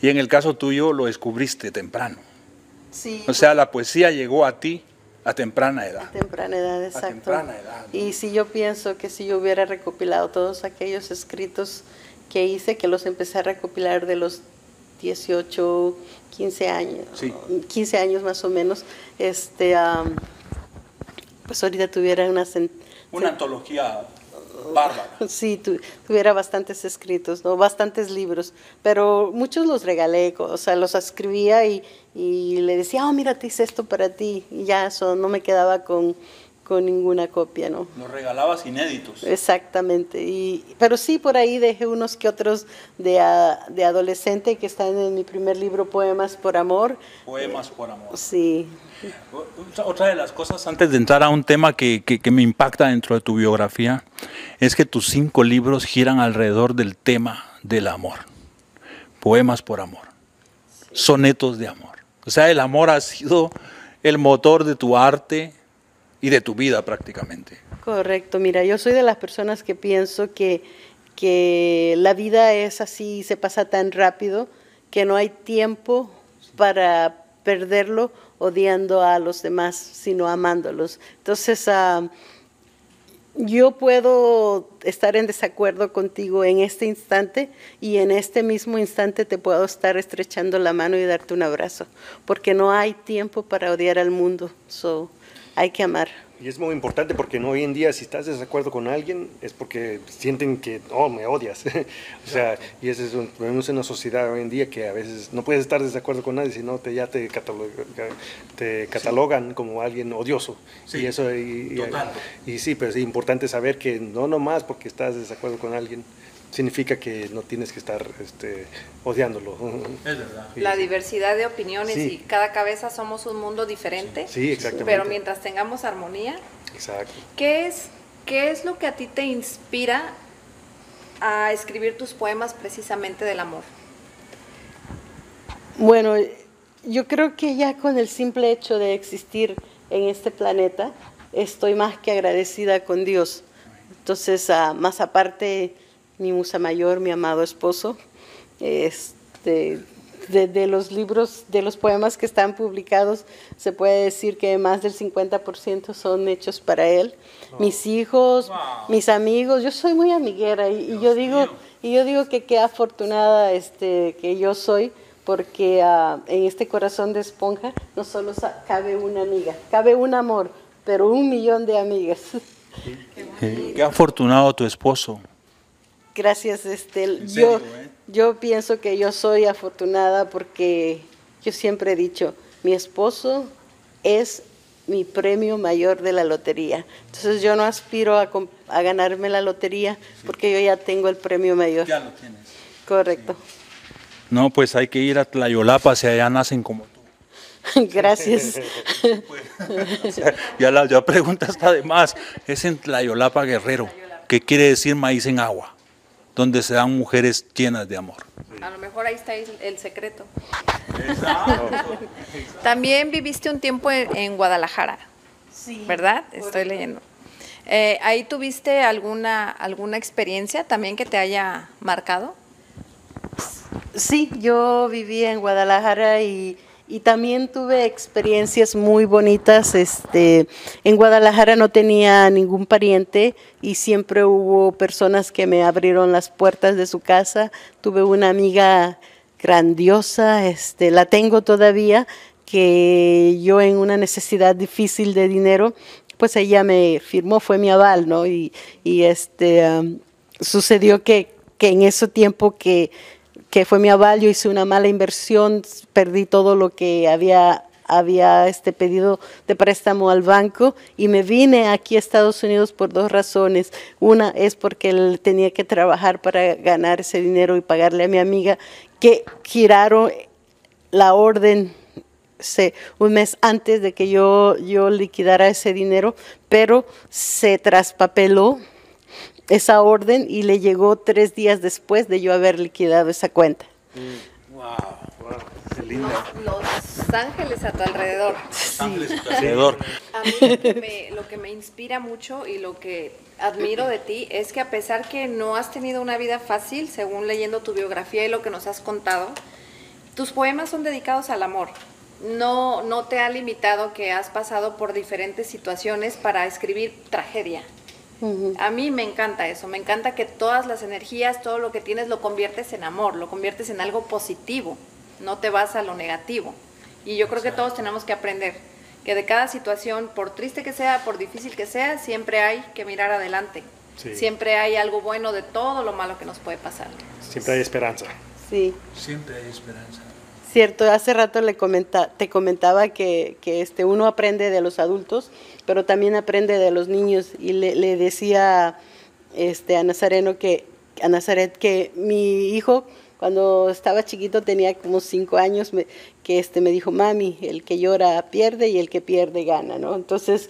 Y en el caso tuyo lo descubriste temprano. Sí, O sea, la poesía llegó a ti a temprana edad. temprana edad, exacto. temprana edad. Y si yo pienso que si yo hubiera recopilado todos aquellos escritos que hice, que los empecé a recopilar de los 18, 15 años, Sí. 15 años más o menos, este, pues ahorita tuviera una... Una antología bárbara. Sí, tu- tuviera bastantes escritos, ¿no? bastantes libros, pero muchos los regalé, o sea, los escribía y, y le decía, oh, mira, te hice esto para ti, y ya eso, no me quedaba con, con ninguna copia, ¿no? Los regalabas inéditos. Exactamente. Y, pero sí, por ahí dejé unos que otros de, a- de adolescente que están en mi primer libro, Poemas por Amor. Poemas por amor. Sí. Otra- de las cosas, antes de entrar a un tema que, que- que me impacta dentro de tu biografía, es que tus cinco libros giran alrededor del tema del amor. Poemas por amor. Sonetos de amor. O sea, el amor ha sido el motor de tu arte y de tu vida prácticamente. Correcto, mira, yo soy de las personas que pienso que, que la vida es así, se pasa tan rápido que no hay tiempo para perderlo odiando a los demás, sino amándolos. Entonces, ah, yo puedo estar en desacuerdo contigo en este instante y en este mismo instante te puedo estar estrechando la mano y darte un abrazo, porque no hay tiempo para odiar al mundo, so, hay que amar. Y es muy importante porque no, hoy en día si estás en desacuerdo con alguien es porque sienten que, oh, me odias. o sea, y ese es un, en una sociedad hoy en día que a veces no puedes estar en desacuerdo con nadie, sino te, ya te, catalogan, te catalogan como alguien odioso. Sí, y eso, y, y- total. y sí, pero es importante saber que no nomás porque estás en desacuerdo con alguien significa que no tienes que estar este, odiándolo. Es verdad. Sí, La sí. diversidad de opiniones Sí. y cada cabeza somos un mundo diferente. Sí, exactamente. Pero mientras tengamos armonía, Exacto. ¿qué es, ¿qué es lo que a ti te inspira a escribir tus poemas precisamente del amor? Bueno, yo creo que ya con el simple hecho de existir en este planeta, estoy más que agradecida con Dios. Entonces, ah, más aparte, mi musa mayor, mi amado esposo, este, de, de los libros, de los poemas que están publicados, se puede decir que más del 50% son hechos para él. Mis hijos, mis amigos, yo soy muy amiguera y, y yo digo, y yo digo que qué afortunada este, que yo soy, porque ah, en este corazón de esponja no solo cabe una amiga, cabe un amor, pero un millón de amigas. Qué afortunado tu esposo. Gracias, este, yo, eh? yo pienso que yo soy afortunada porque yo siempre he dicho, mi esposo es mi premio mayor de la lotería. Entonces yo no aspiro a, ganarme la lotería porque yo ya tengo el premio mayor. Ya lo tienes. Correcto. No, pues hay que ir a Tlayolapa, si allá nacen como tú. Gracias. O sea, ya la ya pregunta está de más. Es en Tlayolapa Guerrero, que quiere decir maíz en agua, donde se dan mujeres llenas de amor. A lo mejor ahí está el secreto. También viviste un tiempo en, en Guadalajara, ¿verdad? Estoy leyendo. Eh, ¿Ahí tuviste alguna, alguna experiencia también que te haya marcado? Sí, yo viví en Guadalajara y, y también tuve experiencias muy bonitas. Este, en Guadalajara no tenía ningún pariente y siempre hubo personas que me abrieron las puertas de su casa. Tuve una amiga grandiosa, este, la tengo todavía, que yo en una necesidad difícil de dinero, pues ella me firmó, fue mi aval, ¿no? Y, y este, sucedió que, que en ese tiempo que, que fue mi aval, yo hice una mala inversión, perdí todo lo que había, había este pedido de préstamo al banco y me vine aquí a Estados Unidos por dos razones. Una es porque él tenía que trabajar para ganar ese dinero y pagarle a mi amiga que giraron la orden se- un mes antes de que yo, yo liquidara ese dinero, pero se traspapeló esa orden y le llegó tres días después de yo haber liquidado esa cuenta. Qué linda. Los ángeles a tu alrededor. Alrededor. A mí lo que, me, lo que me inspira mucho y lo que admiro de ti es que a pesar que no has tenido una vida fácil, según leyendo tu biografía y lo que nos has contado, tus poemas son dedicados al amor. No, no te ha limitado que has pasado por diferentes situaciones para escribir tragedia. A mí me encanta eso, me encanta que todas las energías, todo lo que tienes lo conviertes en amor, lo conviertes en algo positivo, no te vas a lo negativo. Y yo creo que todos tenemos que aprender que de cada situación, por triste que sea, por difícil que sea, siempre hay que mirar adelante. Sí. Siempre hay algo bueno de todo lo malo que nos puede pasar. Siempre hay esperanza. Sí, Siempre hay esperanza. Cierto, hace rato le comenta, te comentaba que, que, este, uno aprende de los adultos, pero también aprende de los niños. Y le, decía este, a Nazareno que, a Nazaret que mi hijo cuando estaba chiquito tenía como cinco años me, que este me dijo mami el que llora pierde y el que pierde gana no entonces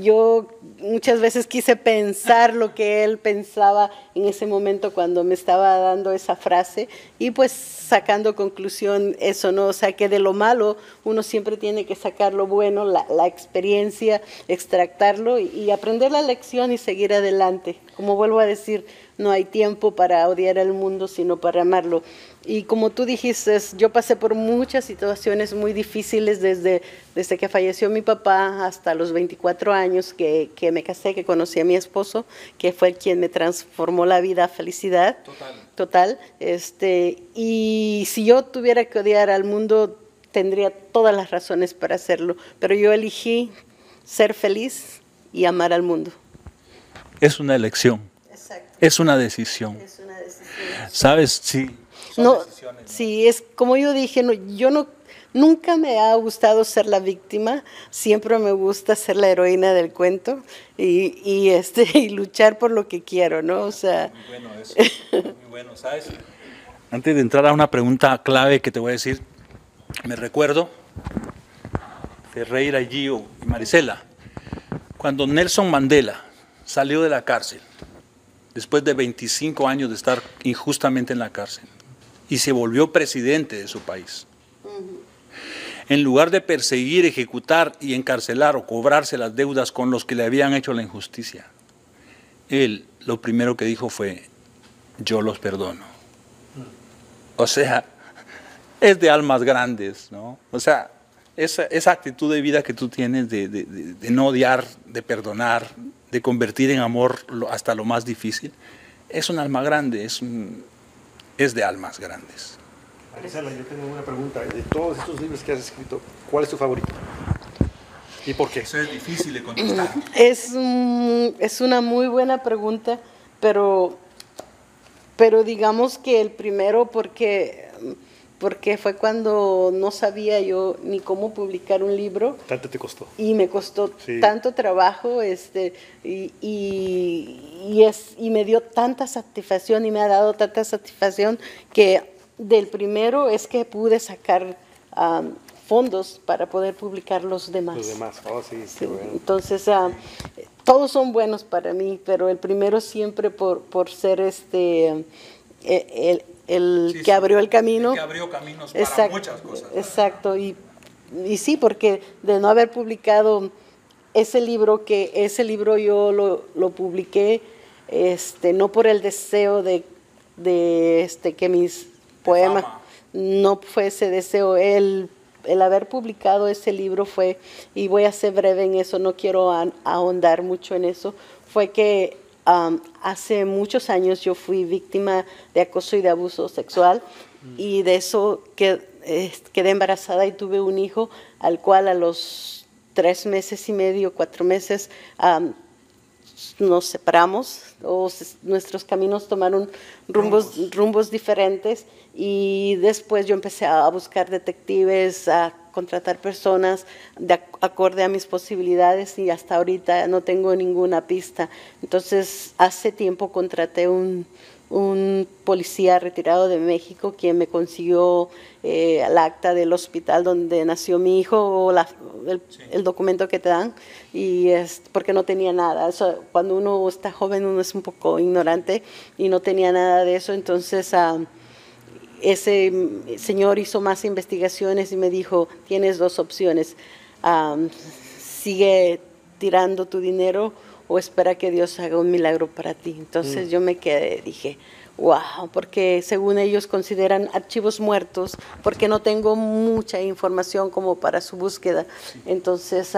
yo muchas veces quise pensar lo que él pensaba en ese momento cuando me estaba dando esa frase y pues sacando conclusión eso, ¿no? O sea, que de lo malo uno siempre tiene que sacar lo bueno, la, la experiencia, extractarlo y, y aprender la lección y seguir adelante. Como vuelvo a decir, no hay tiempo para odiar al mundo, sino para amarlo. Y como tú dijiste, yo pasé por muchas situaciones muy difíciles desde, desde que falleció mi papá hasta los 24 años que, que me casé, que conocí a mi esposo, que fue quien me transformó la vida a felicidad. Total. Total. Este, y si yo tuviera que odiar al mundo, tendría todas las razones para hacerlo. Pero yo elegí ser feliz y amar al mundo. Es una elección. Exacto. Es una decisión. Es una decisión. ¿Sabes? Sí. Son No, decisiones, ¿no? sí, es como yo dije, no, yo no, nunca me ha gustado ser la víctima, siempre me gusta ser la heroína del cuento y, y, este, y luchar por lo que quiero, ¿no? O sea, Muy bueno eso. Muy bueno, ¿sabes? Antes de entrar a una pregunta clave que te voy a decir, me recuerdo Ferreira, Gio y Marisela, cuando Nelson Mandela salió de la cárcel, después de 25 años de estar injustamente en la cárcel, y se volvió presidente de su país. En lugar de perseguir, ejecutar y encarcelar o cobrarse las deudas con los que le habían hecho la injusticia, él lo primero que dijo fue, yo los perdono. O sea, es de almas grandes, ¿no? O sea, esa, esa actitud de vida que tú tienes de, de- no odiar, de perdonar, de convertir en amor hasta lo más difícil, es un alma grande, es, un- es de almas grandes. Marisela, yo tengo una pregunta. De todos estos libros que has escrito, ¿cuál es tu favorito? ¿Y por qué? Eso es difícil de contestar. es, es una muy buena pregunta, pero, pero digamos que el primero porque, porque fue cuando no sabía yo ni cómo publicar un libro. ¿Tanto te costó? y me costó Sí. tanto trabajo este y, y, y es y me dio tanta satisfacción y me ha dado tanta satisfacción que del primero es que pude sacar am, fondos para poder publicar los demás. Los demás. Oh, sí, qué Sí, bueno. Entonces, ah, todos son buenos para mí, pero el primero siempre por, por ser este eh, el, el Sí, que sí, abrió el camino. el que abrió caminos para Exacto, muchas cosas. Exacto, y, y sí, porque de no haber publicado ese libro, que ese libro yo lo, lo publiqué este, no por el deseo de, de este, que mis poemas, no fue ese deseo, el, el haber publicado ese libro fue, y voy a ser breve en eso, no quiero ahondar mucho en eso, fue que hace muchos años yo fui víctima de acoso y de abuso sexual y de eso que, eh, quedé embarazada y tuve un hijo al cual a los tres meses y medio, cuatro meses, nos separamos o se- nuestros caminos tomaron rumbos, rumbos diferentes y después yo empecé a buscar detectives, a contratar personas de ac- acorde a mis posibilidades y hasta ahorita no tengo ninguna pista. Entonces, hace tiempo contraté un, un policía retirado de México quien me consiguió eh, el acta del hospital donde nació mi hijo o la- el, el documento que te dan y es porque no tenía nada. Eso, cuando uno está joven uno es un poco ignorante y no tenía nada de eso, entonces ah, ese mm, señor hizo más investigaciones y me dijo, tienes dos opciones, sigue tirando tu dinero o espera que Dios haga un milagro para ti. Entonces yo me quedé, dije, wow, porque según ellos consideran archivos muertos, porque no tengo mucha información como para su búsqueda. Entonces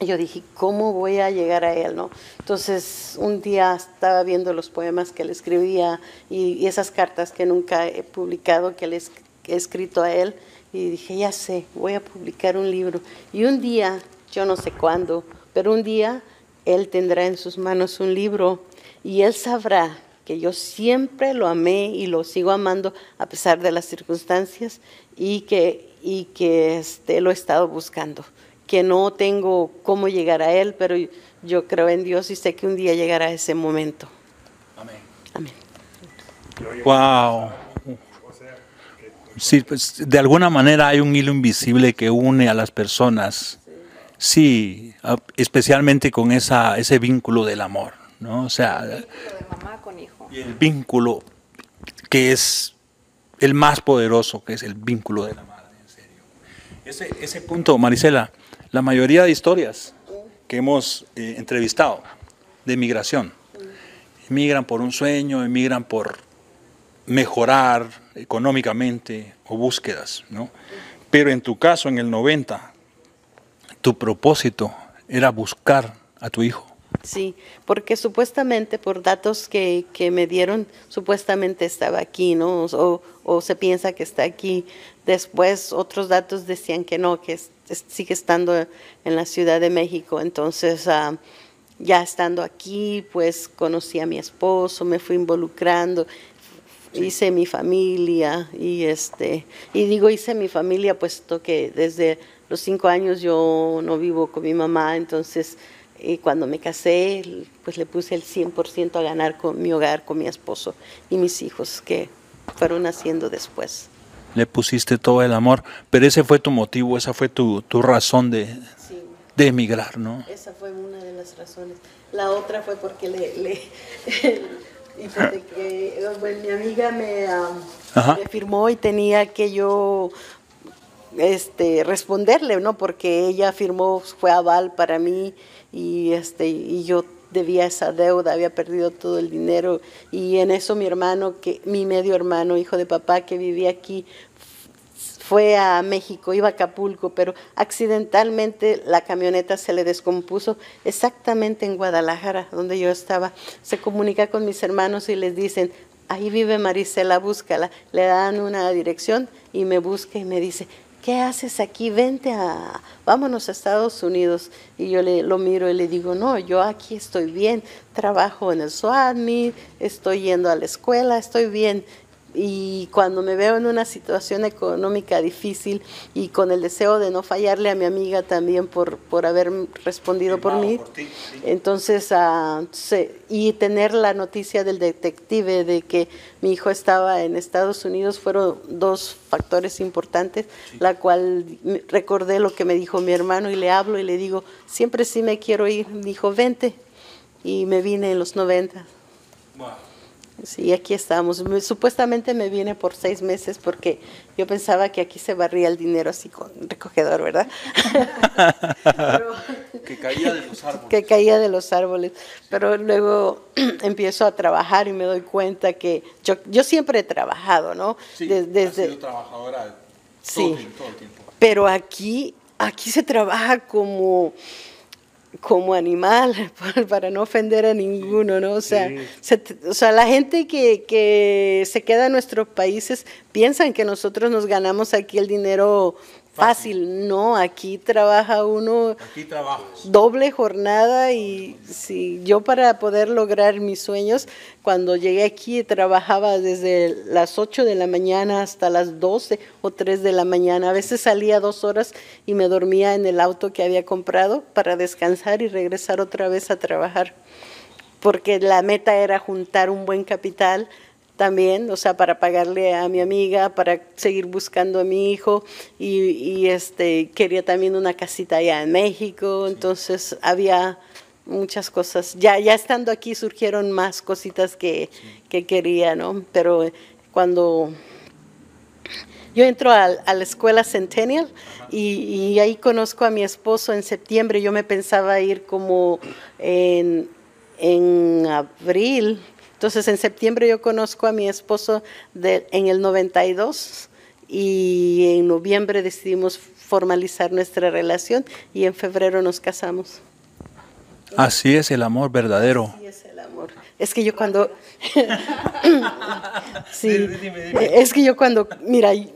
yo dije, ¿cómo voy a llegar a él? ¿no? Entonces, un día estaba viendo los poemas que le escribía y, esas cartas que nunca he publicado, que le he escrito a él, y dije, ya sé, voy a publicar un libro. Y un día, yo no sé cuándo, pero un día él tendrá en sus manos un libro y él sabrá que yo siempre lo amé y lo sigo amando a pesar de las circunstancias y que, y que este, lo he estado buscando, que no tengo cómo llegar a Él, pero yo creo en Dios y sé que un día llegará ese momento. Amén. Amén. Wow. Sí, pues de alguna manera hay un hilo invisible que une a las personas. Sí, especialmente con esa, ese vínculo del amor, ¿no? O sea, De mamá con hijo. y el vínculo que es el más poderoso, que es el vínculo de la madre, en serio. Ese, ese punto, Marisela, la mayoría de historias que hemos eh, entrevistado de migración, emigran por un sueño, emigran por mejorar económicamente o búsquedas, ¿no? Pero en tu caso, en el 90, tu propósito era buscar a tu hijo. Sí, porque supuestamente por datos que, que me dieron, supuestamente estaba aquí, ¿no? O, o se piensa que está aquí. Después otros datos decían que no, que sigue estando en la Ciudad de México. Entonces, ah, ya estando aquí, pues conocí a mi esposo, me fui involucrando, hice mi familia y este y digo hice mi familia puesto que desde los cinco años yo no vivo con mi mamá. Entonces y cuando me casé pues le puse el 100% a ganar con mi hogar con mi esposo y mis hijos que fueron naciendo después Le pusiste todo el amor, pero ese fue tu motivo, esa fue tu, tu razón de, sí de emigrar, ¿no? esa fue una de las razones la otra fue porque le, le hipotequé, bueno, mi amiga me, me firmó y tenía que yo este responderle, ¿no? Porque ella firmó, fue aval para mí y este y yo debía esa deuda, había perdido todo el dinero y en eso mi hermano que mi medio hermano, hijo de papá que vivía aquí fue a México, iba a Acapulco, pero accidentalmente la camioneta se le descompuso exactamente en Guadalajara, donde yo estaba. Se comunica con mis hermanos y les dicen, ahí vive Marisela, búscala. Le dan una dirección y me busca y me dice, ¿qué haces aquí? Vente a, vámonos a Estados Unidos. Y yo le, lo miro y le digo, no, yo aquí estoy bien, trabajo en el SWATMI, estoy yendo a la escuela, estoy bien y cuando me veo en una situación económica difícil y con el deseo de no fallarle a mi amiga también por, por haber respondido por mí, entonces, ah, se- y tener la noticia del detective de que mi hijo estaba en Estados Unidos fueron dos factores importantes, la cual recordé lo que me dijo mi hermano y le hablo y le digo, siempre sí me quiero ir, me dijo, vente, y me vine en los 90. Sí, aquí estamos. Me- supuestamente me vine por seis meses porque yo pensaba que aquí se barría el dinero así con recogedor, ¿verdad? Pero- Que caía de los árboles. que caía de los árboles. Pero luego empiezo a trabajar y me doy cuenta que yo, yo siempre he trabajado, ¿no? Des- desde, trabajadora Sí. pero aquí, aquí se trabaja como como animal, para no ofender a ninguno, ¿no? O sea, se- o sea la gente que, que se queda en nuestros países piensan que nosotros nos ganamos aquí el dinero fácil. No, aquí trabaja uno Aquí doble jornada y sí, yo para poder lograr mis sueños, cuando llegué aquí trabajaba desde las 8 de la mañana hasta las 12 o 3 de la mañana. A veces salía dos horas y me dormía en el auto que había comprado para descansar y regresar otra vez a trabajar. Porque la meta era juntar un buen capital también, o sea, para pagarle a mi amiga, para seguir buscando a mi hijo y, y, este quería también una casita allá en México, entonces había muchas cosas. Ya ya estando aquí surgieron más cositas que, que quería, ¿no? Pero cuando yo entro a, a la escuela Centennial y, y ahí conozco a mi esposo en septiembre. Yo me pensaba ir como en, en abril. Entonces en septiembre yo conozco a mi esposo de, en el 92 y en noviembre decidimos formalizar nuestra relación y en febrero nos casamos. Así es el amor verdadero. Sí, es el amor. Es que yo cuando... sí, es que yo cuando... Mira, y-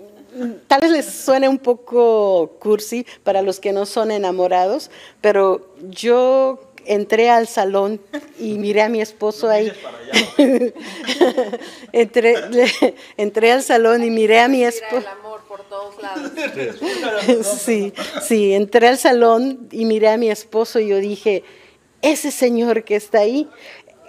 tal vez les suene un poco cursi para los que no son enamorados, pero yo entré al salón y miré a mi esposo ahí. entré, le- entré al salón y miré a mi esposo. amor por todos lados. Sí, sí, entré al salón y miré a mi esposo y yo dije, ese señor que está ahí,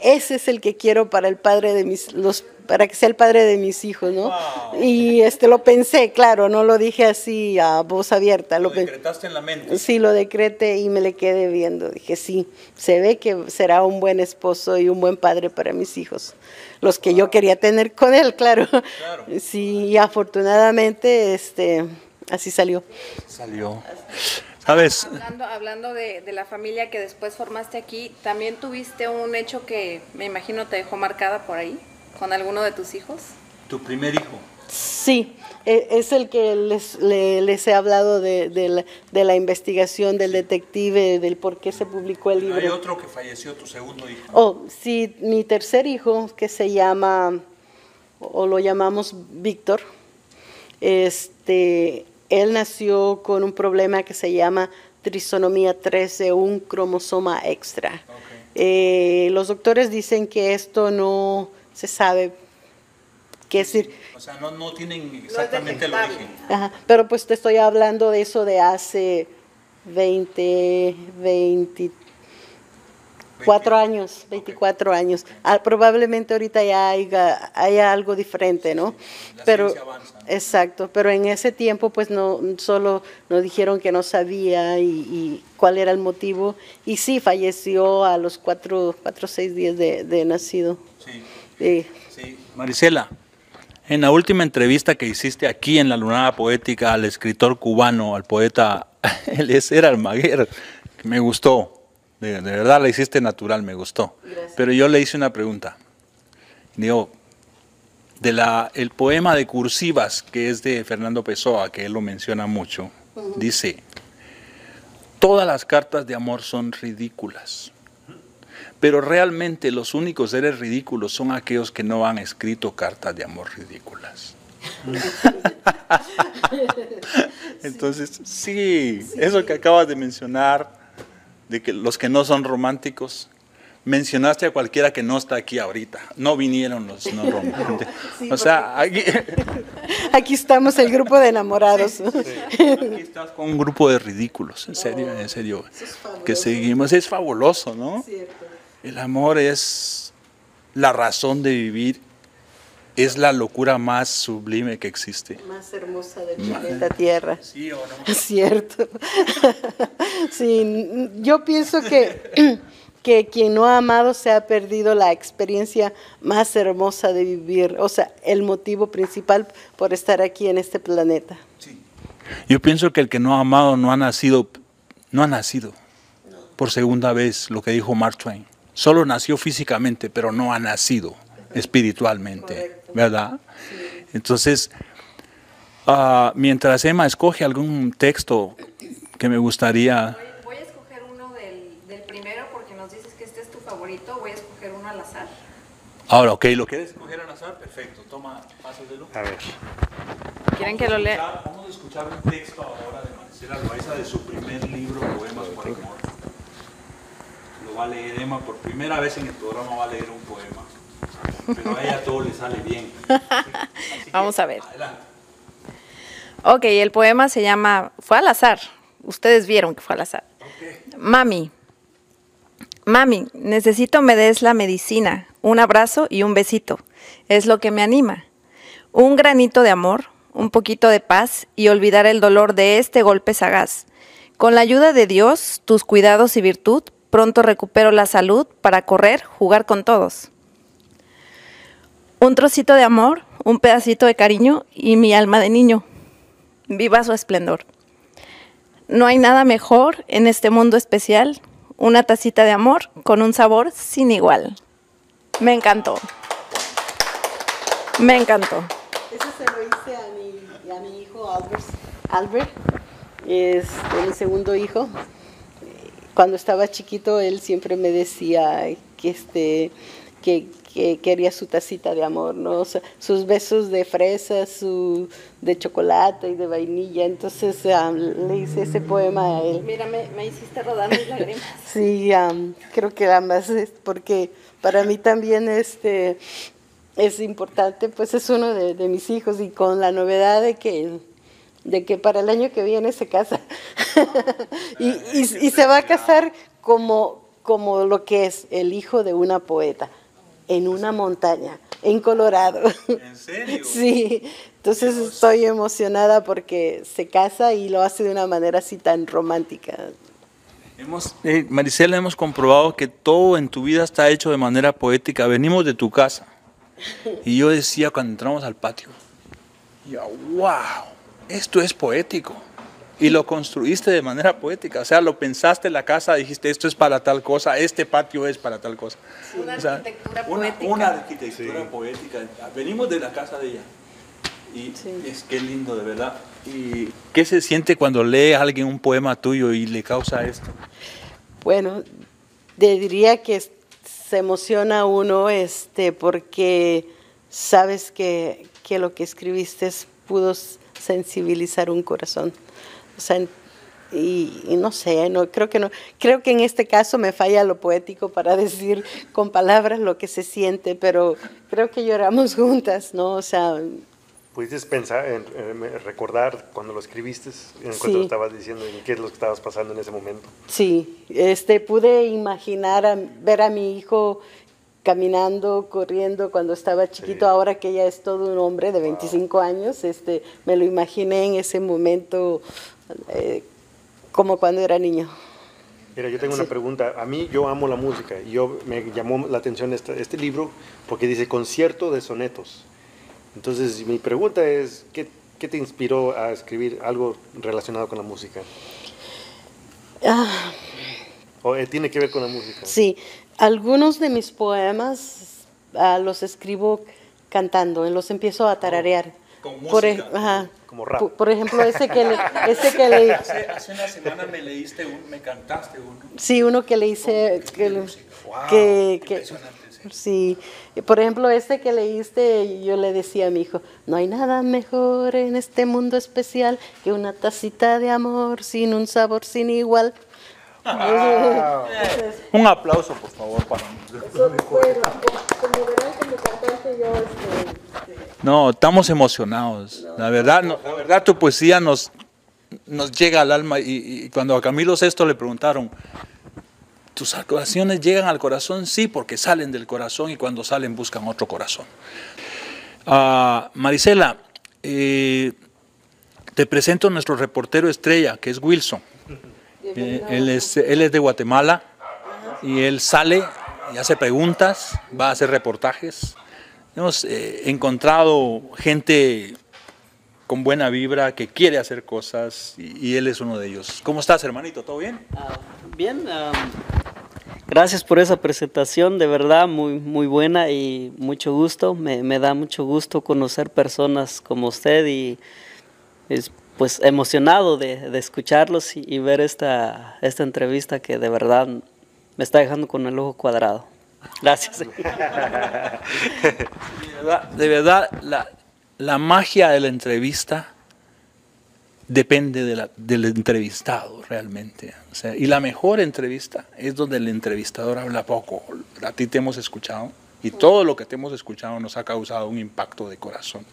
ese es el que quiero para el padre de mis, los, para que sea el padre de mis hijos, ¿no? Y este lo pensé, claro, no lo dije así a voz abierta, lo, decretaste en la mente. Sí, lo decreté y me le quedé viendo. Dije, sí, se ve que será un buen esposo y un buen padre para mis hijos. Los que yo quería tener con él, claro. Sí, y afortunadamente, este, así salió. Salió. ¿Sabes? Hablando, hablando de, de la familia que después formaste aquí, ¿también tuviste un hecho que me imagino te dejó marcada por ahí con alguno de tus hijos? Tu primer hijo. Sí, e- es el que les, le- les he hablado de, de la, de la investigación del detective, del por qué se publicó el libro. Hay otro que falleció, tu segundo hijo. Oh, sí, mi tercer hijo, que se llama, o lo llamamos Víctor, este, él nació con un problema que se llama trisonomía 13, un cromosoma extra. Eh, los doctores dicen que esto no se sabe qué decir. O sea, no, no tienen exactamente el origen. Ajá, pero pues te estoy hablando de eso de hace 20, 24 años, 24 años. Ah, probablemente ahorita ya haya, haya algo diferente, ¿no? la pero avanza, ¿no? exacto, pero en ese tiempo pues no solo nos dijeron que no sabía y, y cuál era el motivo y sí falleció a los cuatro, cuatro o seis días de, de nacido. Sí. Sí. Marisela, en la última entrevista que hiciste aquí en la Lunada Poética al escritor cubano, al poeta Eliezer Almaguer, me gustó, de, de verdad la hiciste natural, me gustó. Pero yo le hice una pregunta. Digo, de la, el poema de Cursivas, que es de Fernando Pessoa, que él lo menciona mucho, dice, todas las cartas de amor son ridículas. Pero realmente los únicos seres ridículos son aquellos que no han escrito cartas de amor ridículas. Entonces, sí, eso que acabas de mencionar, de que los que no son románticos, mencionaste a cualquiera que no está aquí ahorita. No vinieron los no románticos. o sea, aquí, aquí estamos el grupo de enamorados. aquí estás con un grupo de ridículos, en serio, en serio. Que seguimos, es fabuloso, ¿no? El amor es la razón de vivir, es la locura más sublime que existe. Más hermosa del planeta Tierra. Sí o no. Cierto. sí, yo pienso que, que quien no ha amado se ha perdido la experiencia más hermosa de vivir, o sea, el motivo principal por estar aquí en este planeta. Yo pienso que el que no ha amado no ha nacido, no ha nacido por segunda vez, lo que dijo Mark Twain. Solo nació físicamente, pero no ha nacido espiritualmente, ¿verdad? Entonces, ah, mientras Emma escoge algún texto que me gustaría, Voy a escoger uno del, del primero porque nos dices que este es tu favorito. Voy a escoger uno al azar. ahora, ok, ¿lo quieres escoger al azar? Perfecto, toma, pásaselo. A ver. ¿Quieren que lo lea? Vamos a escuchar un texto ahora de Marcela Loaiza de su primer libro, Poemas por Amor. Va a leer Emma por primera vez en el programa, va a leer un poema. Pero a ella todo le sale bien. Así que, Vamos a ver. Adelante. Ok, el poema se llama Fue al azar. Ustedes vieron que fue al azar. Mami, mami, necesito me des la medicina, un abrazo y un besito. Es lo que me anima. Un granito de amor, un poquito de paz y olvidar el dolor de este golpe sagaz. Con la ayuda de Dios, tus cuidados y virtud, pronto recupero la salud para correr, jugar con todos. Un trocito de amor, un pedacito de cariño y mi alma de niño. Viva su esplendor. No hay nada mejor en este mundo especial, una tacita de amor con un sabor sin igual. Me encantó. Me encantó. Eso se lo hice a mi, a mi hijo Albert, Albert es mi segundo hijo. Cuando estaba chiquito, él siempre me decía que, este, que, que quería su tacita de amor, ¿no? O sea, sus besos de fresa, su de chocolate y de vainilla. Entonces um, le hice ese poema a él. Mira, me, me hiciste rodar mis lágrimas. Sí, um, creo que ambas, es porque para mí también este es importante, pues es uno de, de mis hijos y con la novedad de que de que para el año que viene se casa y, y- y se va a casar como, como lo que es el hijo de una poeta en una montaña, en Colorado. ¿En serio? Sí, entonces estoy emocionada porque se casa y lo hace de una manera así tan romántica. Hemos, eh, Marisela, hemos comprobado que todo en tu vida está hecho de manera poética. Venimos de tu casa. Y yo decía cuando entramos al patio, yo, wow, esto es poético. Y lo construiste de manera poética. O sea, lo pensaste en la casa, dijiste, esto es para tal cosa, este patio es para tal cosa. Una O sea, arquitectura una- poética. Una arquitectura poética. Venimos de la casa de ella. Y es que lindo, de verdad. ¿Y qué se siente cuando lee a alguien un poema tuyo y le causa esto? Bueno, te diría que se emociona uno este, porque sabes que, que lo que escribiste pudo sensibilizar un corazón. O sea, y, y no sé, no, creo, que no, creo que en este caso me falla lo poético para decir con palabras lo que se siente, pero creo que lloramos juntas, ¿no? O sea, ¿Pudiste pensar, en, en recordar cuando lo escribiste, en cuanto Sí. lo estabas diciendo, en qué es lo que estabas pasando en ese momento? Sí, este, pude imaginar a- ver a mi hijo caminando, corriendo cuando estaba chiquito, ahora que ya es todo un hombre de 25 años, este, me lo imaginé en ese momento eh, como cuando era niño. Mira, yo tengo una pregunta. A mí, yo amo la música y yo me llamó la atención este, este libro porque dice concierto de sonetos. Entonces, mi pregunta es, ¿qué, qué te inspiró a escribir algo relacionado con la música? Ah, ¿O eh, tiene que ver con la música? sí, algunos de mis poemas ah, los escribo cantando, los empiezo a tararear. Con Por, música. ajá. Como rap. Por, por ejemplo, ese que le, ese que le, Hace, hace una semana me leíste uno, me cantaste uno. Sí, uno que le hice, que, Wow, que, que- impresionante, sí. por ejemplo, este que leíste, yo le decía a mi hijo, no hay nada mejor en este mundo especial que una tacita de amor sin un sabor sin igual. Un aplauso, por favor, para como verán, como cantante yo, este, No, estamos emocionados. La verdad, no, la verdad tu poesía nos, nos llega al alma y, y cuando a Camilo Sesto le preguntaron, ¿tus oraciones llegan al corazón? Sí, porque salen del corazón y cuando salen buscan otro corazón. Ah, Marisela, eh, te presento a nuestro reportero estrella, que es Wilson. Eh, él, es, él es de Guatemala y él sale y hace preguntas, va a hacer reportajes. Hemos eh, encontrado gente con buena vibra que quiere hacer cosas y, y él es uno de ellos. ¿Cómo estás, hermanito? ¿Todo bien? Ah, bien, am, gracias por esa presentación, de verdad muy, muy buena y mucho gusto. Me, me da mucho gusto conocer personas como usted y es pues emocionado de, de escucharlos y, ver esta, esta entrevista que de verdad me está dejando con el ojo cuadrado. Gracias. De verdad, de verdad, la, la magia de la entrevista depende de la- del entrevistado realmente. O sea, y la mejor entrevista es donde el entrevistador habla poco. A ti te hemos escuchado y todo lo que te hemos escuchado nos ha causado un impacto de corazón.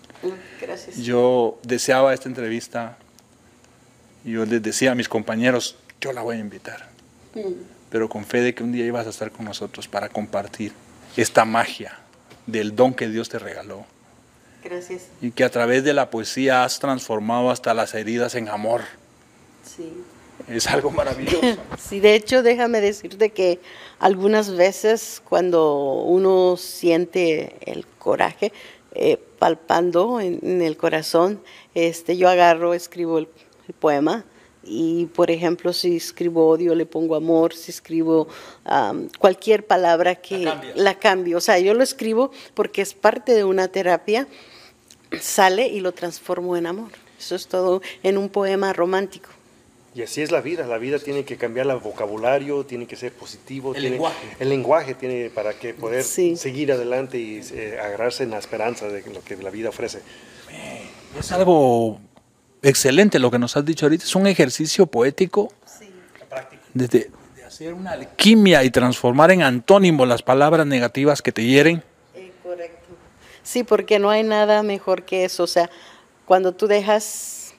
Gracias. Yo deseaba esta entrevista, yo les decía a mis compañeros, yo la voy a invitar, pero con fe de que un día ibas a estar con nosotros para compartir esta magia del don que Dios te regaló Gracias. y que a través de la poesía has transformado hasta las heridas en amor. Sí. Es algo maravilloso. Sí, de hecho, déjame decirte que algunas veces cuando uno siente el coraje eh, palpando en, en el corazón, este, yo agarro, escribo el, el poema y, por ejemplo, si escribo odio, le pongo amor, si escribo cualquier palabra que La la cambio. O sea, yo lo escribo porque es parte de una terapia, sale y lo transformo en amor. Eso es todo en un poema romántico. Y así es la vida, la vida tiene que cambiar el vocabulario, tiene que ser positivo. El tiene- lenguaje. El lenguaje tiene para que poder Sí. seguir adelante y eh, agarrarse en la esperanza de lo que la vida ofrece. Es algo excelente lo que nos has dicho ahorita. Es un ejercicio poético desde de hacer una alquimia y transformar en antónimo las palabras negativas que te hieren. correcto. Sí, porque no hay nada mejor que eso. O sea, cuando tú dejas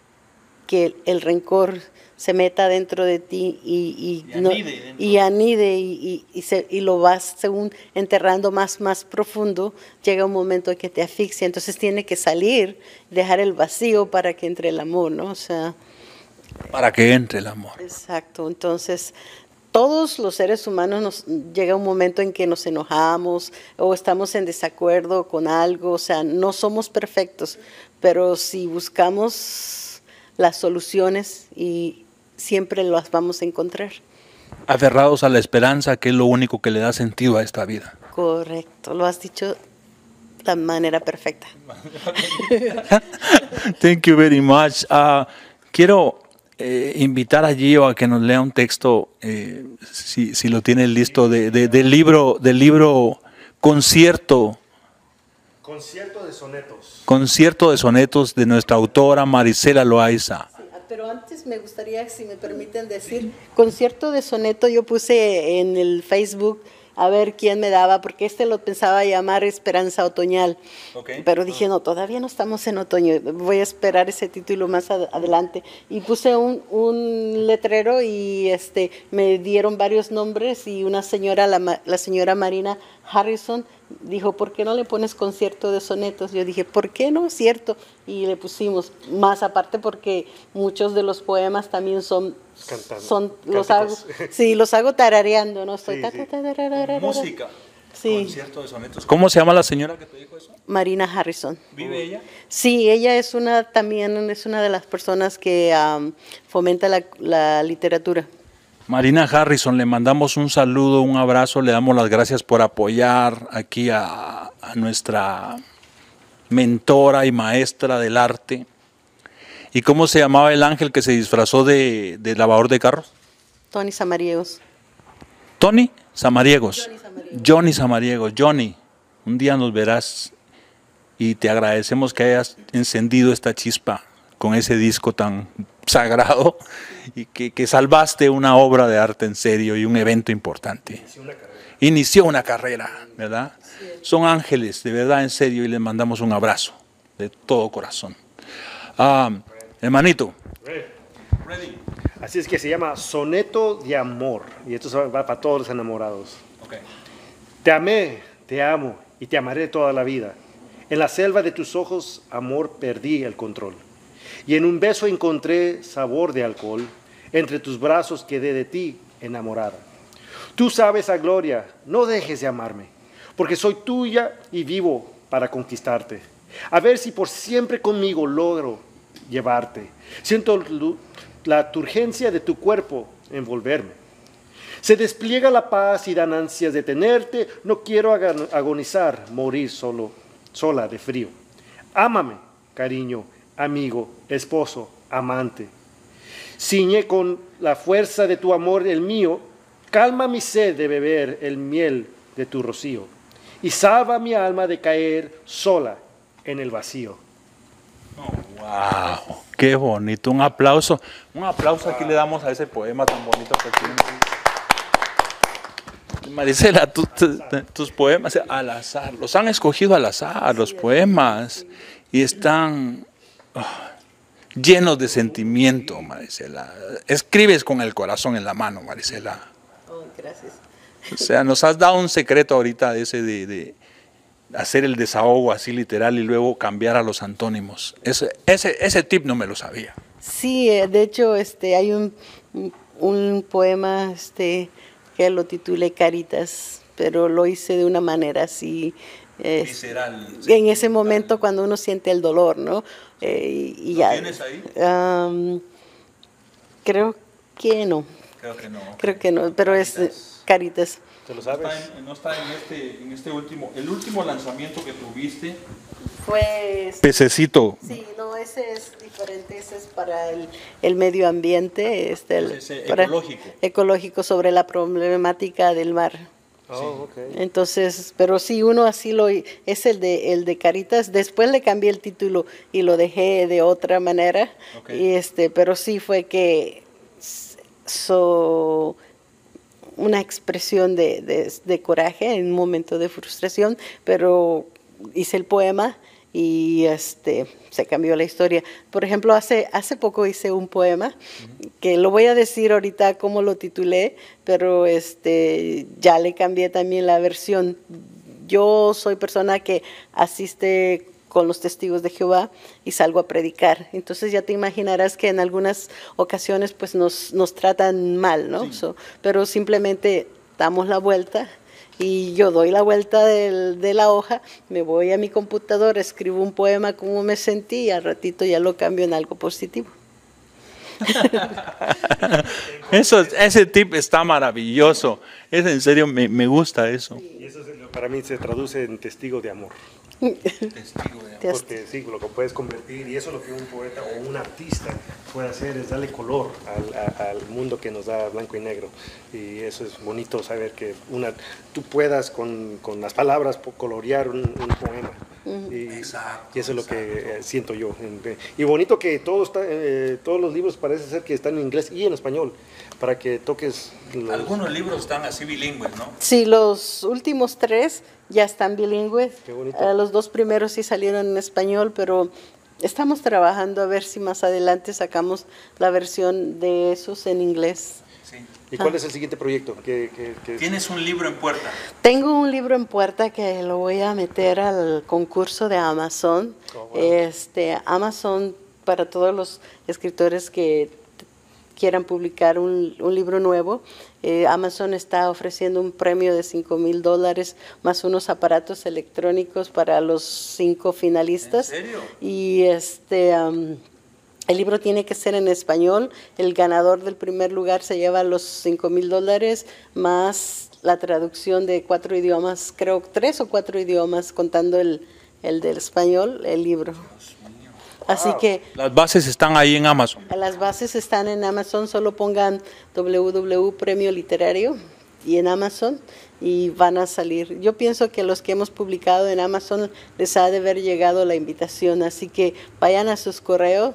que el, el rencor se meta dentro de ti y, y, Y no- anide dentro. y anide y, y- y se- y lo vas según enterrando más, más profundo, llega un momento en que te asfixia. Entonces tiene que salir, dejar el vacío para que entre el amor, ¿no? O sea, Para que entre el amor. Exacto, entonces todos los seres humanos nos llega un momento en que nos enojamos o estamos en desacuerdo con algo, o sea, no somos perfectos, pero si buscamos las soluciones y siempre las vamos a encontrar. Aferrados a la esperanza, que es lo único que le da sentido a esta vida. Correcto, lo has dicho de la manera perfecta. Thank you very much. Ah, quiero eh, invitar a Gio a que nos lea un texto, eh, si, si lo tiene listo, de, de- del libro, del libro Concierto, Concierto de sonetos. Concierto de sonetos de nuestra autora Marisela Loaiza. Pero antes me gustaría, si me permiten decir, concierto de soneto yo puse en el Facebook a ver quién me daba, porque este lo pensaba llamar Esperanza Otoñal. Pero dije, no, todavía no estamos en otoño, voy a esperar ese título más ad- adelante. Y puse un, un letrero y este me dieron varios nombres y una señora, la, ma- la señora Marina Harrison, dijo, ¿por qué no le pones concierto de sonetos? Yo dije, ¿por qué no? Cierto. Y le pusimos, más aparte porque muchos de los poemas también son, Cantando, son los hago, sí, los hago tarareando, ¿no? Estoy Sí, ta. Música. Sí, Concierto de sonetos. ¿Cómo se llama la señora que te dijo eso? Marina Harrison. ¿Vive ella? Sí, ella es una también es una de las personas que am, fomenta la, la literatura. Marina Harrison, le mandamos un saludo, un abrazo, le damos las gracias por apoyar aquí a, a nuestra mentora y maestra del arte. ¿Y cómo se llamaba el ángel que se disfrazó de, de lavador de carros? Tony Samariegos. Tony Samariegos. Johnny Samariegos. Johnny, un día nos verás y te agradecemos que hayas encendido esta chispa con ese disco tan sagrado y que, que salvaste una obra de arte en serio y un evento importante. Inició una carrera, ¿verdad? Son ángeles, de verdad, en serio, y les mandamos un abrazo de todo corazón. Ah, hermanito, Así es que se llama Soneto de Amor. Y esto va para todos los enamorados. Te amé, te amo y te amaré toda la vida. En la selva de tus ojos, amor, perdí el control. Y en un beso encontré sabor de alcohol. Entre tus brazos quedé de ti enamorada. Tú sabes a gloria, no dejes de amarme, porque soy tuya y vivo para conquistarte. A ver si por siempre conmigo logro llevarte. Siento la turgencia de tu cuerpo envolverme. Se despliega la paz y dan ansias de tenerte. No quiero agonizar, morir solo, sola de frío. Ámame, cariño, amigo, esposo, amante. Ciñe con la fuerza de tu amor el mío. Calma mi sed de beber el miel de tu rocío. Y salva mi alma de caer sola en el vacío. wow, qué bonito, un aplauso, un aplauso aquí le damos a ese poema tan bonito que tiene. Marisela, tú- tus poemas al azar, los han escogido al azar, los poemas, y están ah, llenos de sentimiento, Marisela. Escribes con el corazón en la mano, Marisela. Oh, gracias. O sea, nos has dado un secreto ahorita ese de, de hacer el desahogo así literal y luego cambiar a los antónimos. Ese, ese, ese tip no me lo sabía. Sí, eh, de hecho, este, hay un, un- poema este, que lo titulé Caritas, pero lo hice de una manera así. eh, en ese momento cuando uno siente el dolor, ¿no? Eh, y, ¿Lo ya. tienes ahí? Am, creo que no, Creo que no. creo que no, pero es Caritas. ¿Te lo No sabes? está, en, no está en este, en este último, el último lanzamiento que tuviste. Fue... Pececito. Sí, no, ese es diferente, ese es para el, el medio ambiente, este, el- Ese para- ecológico. ecológico sobre la problemática del mar. Oh. Entonces, pero sí, uno así lo es el de el de Caritas. Después le cambié el título y lo dejé de otra manera. Y este, pero sí fue que so, una expresión de, de- de coraje en un momento de frustración, pero hice el poema y este se cambió la historia. Por ejemplo, hace hace poco hice un poema que lo voy a decir ahorita cómo lo titulé, pero este ya le cambié también la versión. Yo soy persona que asiste con los testigos de Jehová y salgo a predicar. Entonces ya te imaginarás que en algunas ocasiones pues nos, nos tratan mal, ¿no? So, pero simplemente damos la vuelta y yo doy la vuelta del- de la hoja, me voy a mi computadora, escribo un poema como me sentí y al ratito ya lo cambio en algo positivo. Eso, ese tip está maravilloso. Es en serio, me, me gusta eso. Y eso es- para mí se traduce en testigo de amor. Te has- Porque sí, lo que puedes convertir, y eso es lo que un poeta o un artista puede hacer, es darle color al, a- al mundo que nos da blanco y negro. Y eso es bonito saber que una, tú puedas con, con las palabras colorear un, un poema. Y, y eso es lo que eh, siento yo. Y bonito que todo está, eh, todos los libros parece ser que están en inglés y en español, para que toques... los- Algunos libros están así bilingües, ¿no? Sí, los últimos tres ya están bilingües. Qué bonito. Eh, los dos primeros sí salieron en español, pero estamos trabajando a ver si más adelante sacamos la versión de esos en inglés. Sí. ¿Y cuál es el siguiente proyecto? Tienes un libro en puerta. Tengo un libro en puerta que lo voy a meter al concurso de Amazon. Oh, wow. Este Amazon para todos los escritores que quieran publicar un, un libro nuevo. eh, Amazon está ofreciendo un premio de 5 mil dólares más unos aparatos electrónicos para los cinco finalistas. ¿En serio? Y este el libro tiene que ser en español. El ganador del primer lugar se lleva los 5 mil dólares más la traducción de cuatro idiomas, creo tres o cuatro idiomas, contando el, el del español, el libro. Así que Las bases están ahí en Amazon. las bases están en Amazon, solo pongan www premio literario y en Amazon y van a salir. Yo pienso que los que hemos publicado en Amazon les ha de haber llegado la invitación, así que vayan a sus correos,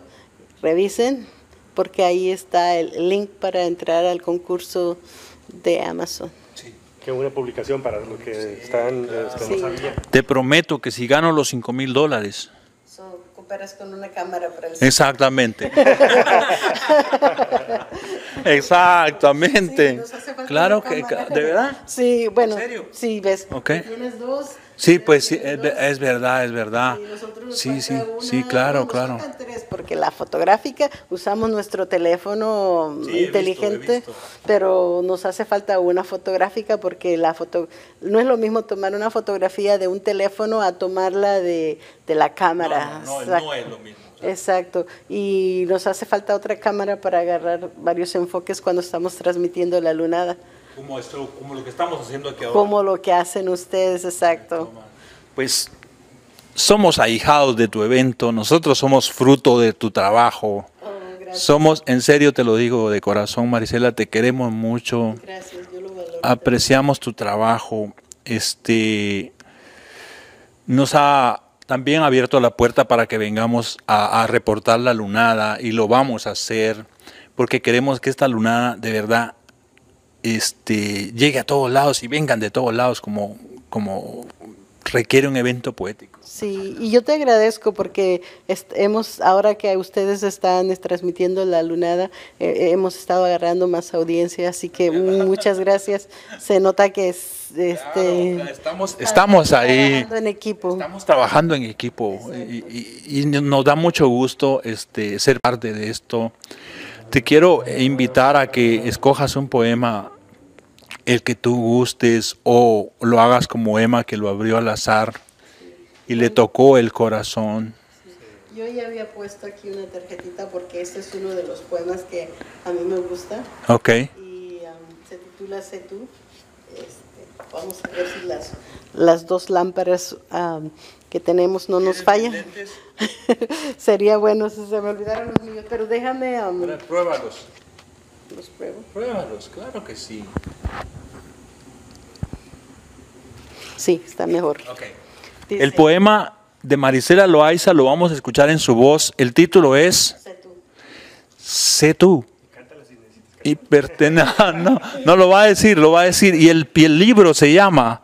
revisen, porque ahí está el link para entrar al concurso de Amazon. Qué buena publicación para los que están, que no Sí. Te prometo que si gano los 5 mil dólares. So, cooperas con una cámara para el Exactamente. Exactamente. Sí, nos hace falta Claro una que, cámara. ¿de verdad? Sí, bueno, ¿En serio? sí, ves. Ok. Tienes dos. Sí, pues sí, es, ve- es verdad, es verdad. Sí, Sí, sí, claro, claro. porque la fotográfica usamos nuestro teléfono Sí, inteligente, visto. pero nos hace falta una fotográfica porque la foto no es lo mismo tomar una fotografía de un teléfono a tomarla de, de la cámara. No, no, no, Exacto. no es lo mismo. Exacto, y nos hace falta otra cámara para agarrar varios enfoques cuando estamos transmitiendo la lunada, Como, esto, como lo que estamos haciendo aquí ahora. como lo que hacen ustedes, exacto. Pues somos ahijados de tu evento, nosotros somos fruto de tu trabajo. Somos, en serio te lo digo de corazón, Marisela, te queremos mucho, Gracias, yo lo valoro. apreciamos tu trabajo. Este nos ha también abierto la puerta para que vengamos a, a reportar la lunada y lo vamos a hacer porque queremos que esta lunada de verdad este, llegue a todos lados y vengan de todos lados como, como requiere un evento poético. Sí, y yo te agradezco porque hemos, ahora que ustedes están es, transmitiendo la lunada, eh, hemos estado agarrando más audiencia, así que muchas gracias. Se nota que es, este, Estamos, estamos ahí. trabajando en equipo. Estamos trabajando en equipo y, y- y nos da mucho gusto este, ser parte de esto. Te quiero invitar a que escojas un poema, el que tú gustes, o lo hagas como Emma, que lo abrió al azar y le tocó el corazón. Yo ya había puesto aquí una tarjetita porque este es uno de los poemas que a mí me gusta Ok. y um, se titula Sé tú. Este, vamos a ver si las, las dos lámparas um, que tenemos no nos falla. Sería bueno si se me olvidaron los míos, pero déjame... um, Pruébalos. Los pruebo. Pruébalos, claro que sí. Sí, está mejor. Dice, El poema de Marisela Loaiza lo vamos a escuchar en su voz. El título es sé tú. Sé tú. Y no, no lo va a decir, lo va a decir. Y el, y el libro se llama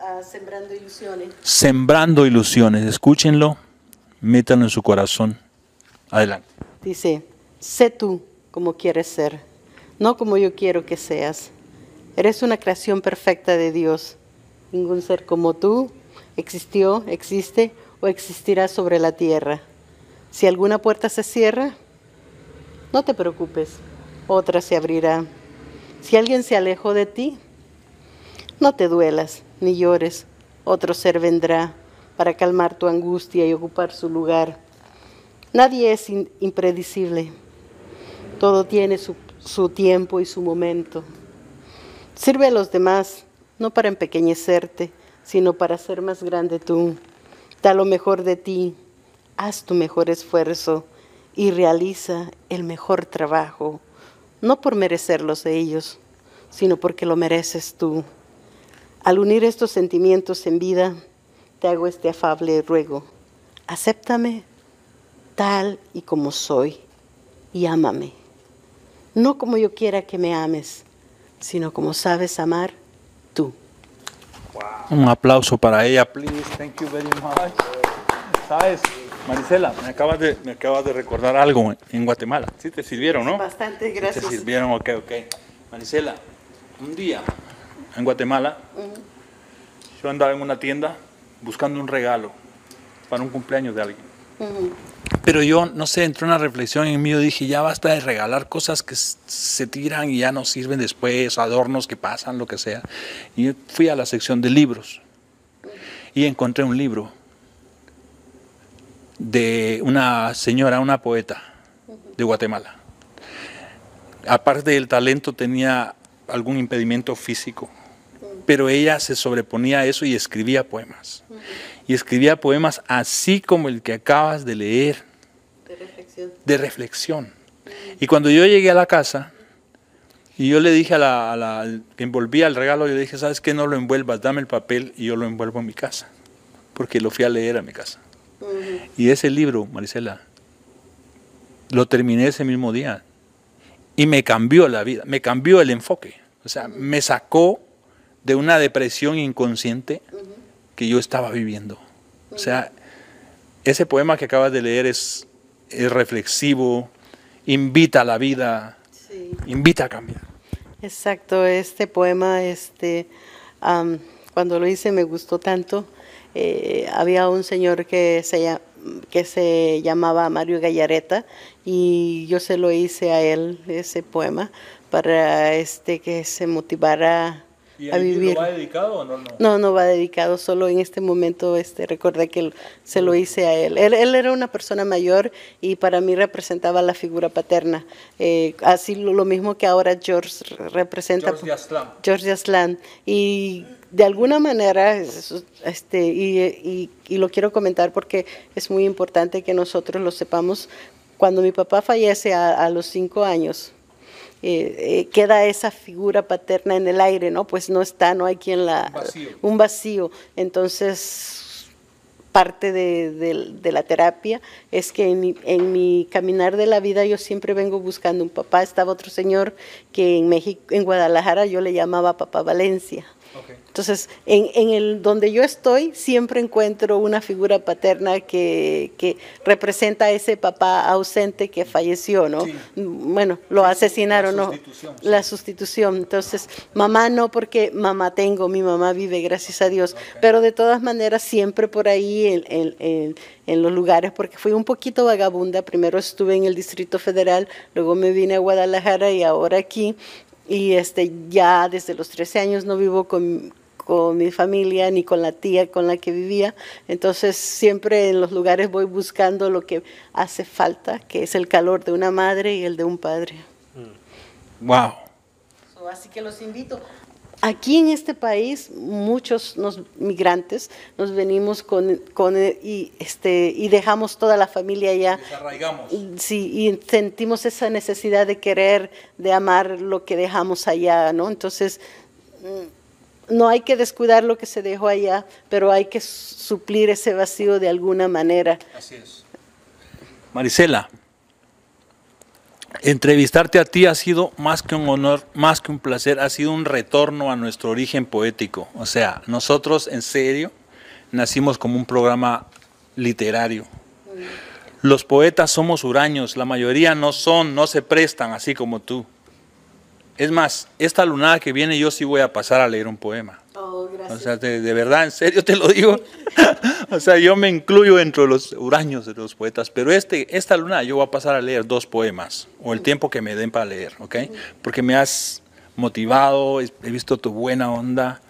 Ah, sembrando ilusiones. Sembrando Ilusiones. Escúchenlo, métanlo en su corazón. Adelante. Dice, sé tú como quieres ser, no como yo quiero que seas. Eres una creación perfecta de Dios. Ningún ser como tú existió, existe o existirá sobre la tierra. Si alguna puerta se cierra, no te preocupes, otra se abrirá. Si alguien se alejó de ti, no te duelas ni llores, otro ser vendrá para calmar tu angustia y ocupar su lugar. Nadie es impredecible. Todo tiene su, su tiempo y su momento. Sirve a los demás, no para empequeñecerte, sino para ser más grande tú. Da lo mejor de ti, haz tu mejor esfuerzo y realiza el mejor trabajo, no por merecerlos de ellos, sino porque lo mereces tú. Al unir estos sentimientos en vida, te hago este afable ruego. Acéptame tal y como soy y ámame. No como yo quiera que me ames, sino como sabes amar tú. Un aplauso para ella, please. Thank you very much. ¿Sabes? Marisela, me acabas de, me acabas de recordar algo en Guatemala. Sí te sirvieron, ¿no? Bastante Te gracias. sirvieron, ok, ok. Marisela, un día en Guatemala, yo andaba en una tienda buscando un regalo para un cumpleaños de alguien. Pero yo, no sé, entró una reflexión en mí, yo dije, ya basta de regalar cosas que se tiran y ya no sirven después, adornos que pasan, lo que sea. Y fui a la sección de libros y encontré un libro de una señora, una poeta de Guatemala. Aparte del talento tenía algún impedimento físico, pero ella se sobreponía a eso y escribía poemas. Y escribía poemas así como el que acabas de leer, De reflexión. de reflexión. Y cuando yo llegué a la casa, y yo le dije a la, a la al que envolvía el regalo, yo le dije, ¿sabes qué? No lo envuelvas, dame el papel y yo lo envuelvo en mi casa. Porque lo fui a leer a mi casa. Y ese libro, Marisela, lo terminé ese mismo día. Y me cambió la vida, me cambió el enfoque. O sea, me sacó de una depresión inconsciente que yo estaba viviendo. O sea, ese poema que acabas de leer es, es reflexivo, invita a la vida, Sí. invita a cambiar. Exacto, este poema, este, am, cuando lo hice me gustó tanto. Eh, había un señor que se, que se llamaba Mario Gallareta y yo se lo hice a él, ese poema, para este, que se motivara a vivir. dedicado o no? No, no va dedicado, solo en este momento este, recordé que se lo hice a él. él. él era una persona mayor y para mí representaba la figura paterna. Eh, así lo, lo mismo que ahora George re- representa. George Aslan. George Aslan. Y de alguna manera, este, y, y- y lo quiero comentar porque es muy importante que nosotros lo sepamos. Cuando mi papá fallece a, a los cinco años, eh, eh, queda esa figura paterna en el aire, ¿no? Pues no está, no hay quien la... vacío. Un vacío. Entonces, parte de, de- de la terapia es que en mi, en mi caminar de la vida yo siempre vengo buscando un papá. Estaba otro señor que en México, en Guadalajara yo le llamaba Papá Valencia. Entonces, en, en el donde yo estoy, siempre encuentro una figura paterna que, que representa a ese papá ausente que falleció, ¿no? Sí. Bueno, lo asesinaron, ¿no? sustitución, sí. La sustitución. Entonces, mamá no, porque mamá tengo, mi mamá vive, gracias a Dios. Pero de todas maneras, siempre por ahí en, en- en- en los lugares, porque fui un poquito vagabunda. Primero estuve en el Distrito Federal, luego me vine a Guadalajara y ahora aquí. Y este, ya desde los 13 años no vivo con, con mi familia ni con la tía con la que vivía. Entonces siempre en los lugares voy buscando lo que hace falta, que es el calor de una madre y el de un padre. Wow. So, Así que los invito. Aquí en este país muchos nos, migrantes nos venimos con, con eh, y este y dejamos toda la familia allá. Desarraigamos. Sí, y sentimos esa necesidad de querer, de amar lo que dejamos allá, ¿no? Entonces, mm, no hay que descuidar lo que se dejó allá, pero hay que suplir ese vacío de alguna manera. Así es. Marisela, entrevistarte a ti ha sido más que un honor, más que un placer, ha sido un retorno a nuestro origen poético. O sea, nosotros en serio nacimos como un programa literario. Los poetas somos huraños, la mayoría no son, no se prestan así como tú. Es más, esta lunada que viene yo sí voy a pasar a leer un poema. Oh, gracias. O sea, de, de verdad, en serio te lo digo. o sea, yo me incluyo entre los huraños de los poetas, pero este, esta luna yo voy a pasar a leer dos poemas, o el tiempo que me den para leer, ¿ok? Porque me has motivado, he visto tu buena onda.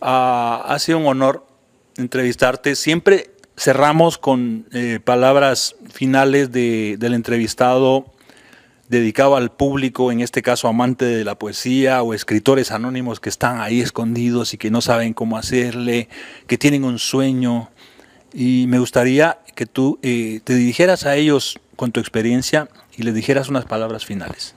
Ah, ha sido un honor entrevistarte. Siempre cerramos con eh, palabras finales de- del entrevistado dedicado al público, en este caso amante de la poesía o escritores anónimos que están ahí escondidos y que no saben cómo hacerle, que tienen un sueño. Y me gustaría que tú eh, te dirigieras a ellos con tu experiencia y les dijeras unas palabras finales.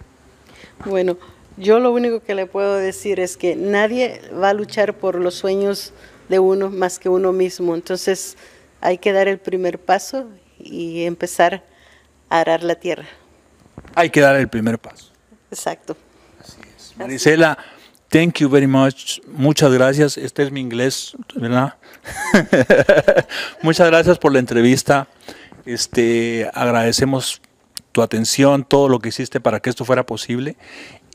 Bueno, yo lo único que le puedo decir es que nadie va a luchar por los sueños de uno más que uno mismo. Entonces hay que dar el primer paso y empezar a arar la tierra. Hay que dar el primer paso. Exacto. Marisela, thank you very much. Muchas gracias. Este es mi inglés, ¿verdad? Muchas gracias por la entrevista. Este, agradecemos tu atención, todo lo que hiciste para que esto fuera posible.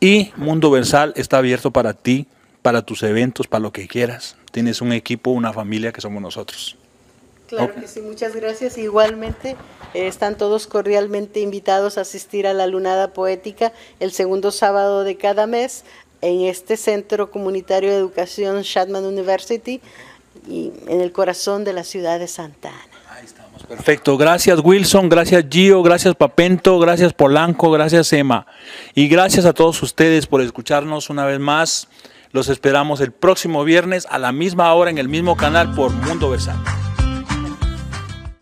Y Mundo Versal está abierto para ti, para tus eventos, para lo que quieras. Tienes un equipo, una familia que somos nosotros. Claro que sí, muchas gracias. Igualmente, eh, están todos cordialmente invitados a asistir a la Lunada Poética el segundo sábado de cada mes en este Centro Comunitario de Educación Shatman University y en el corazón de la ciudad de Santa Ana. Perfecto, gracias Wilson, gracias Gio, gracias Papento, gracias Polanco, gracias Emma. Y gracias a todos ustedes por escucharnos una vez más. Los esperamos el próximo viernes a la misma hora en el mismo canal por Mundo Versal.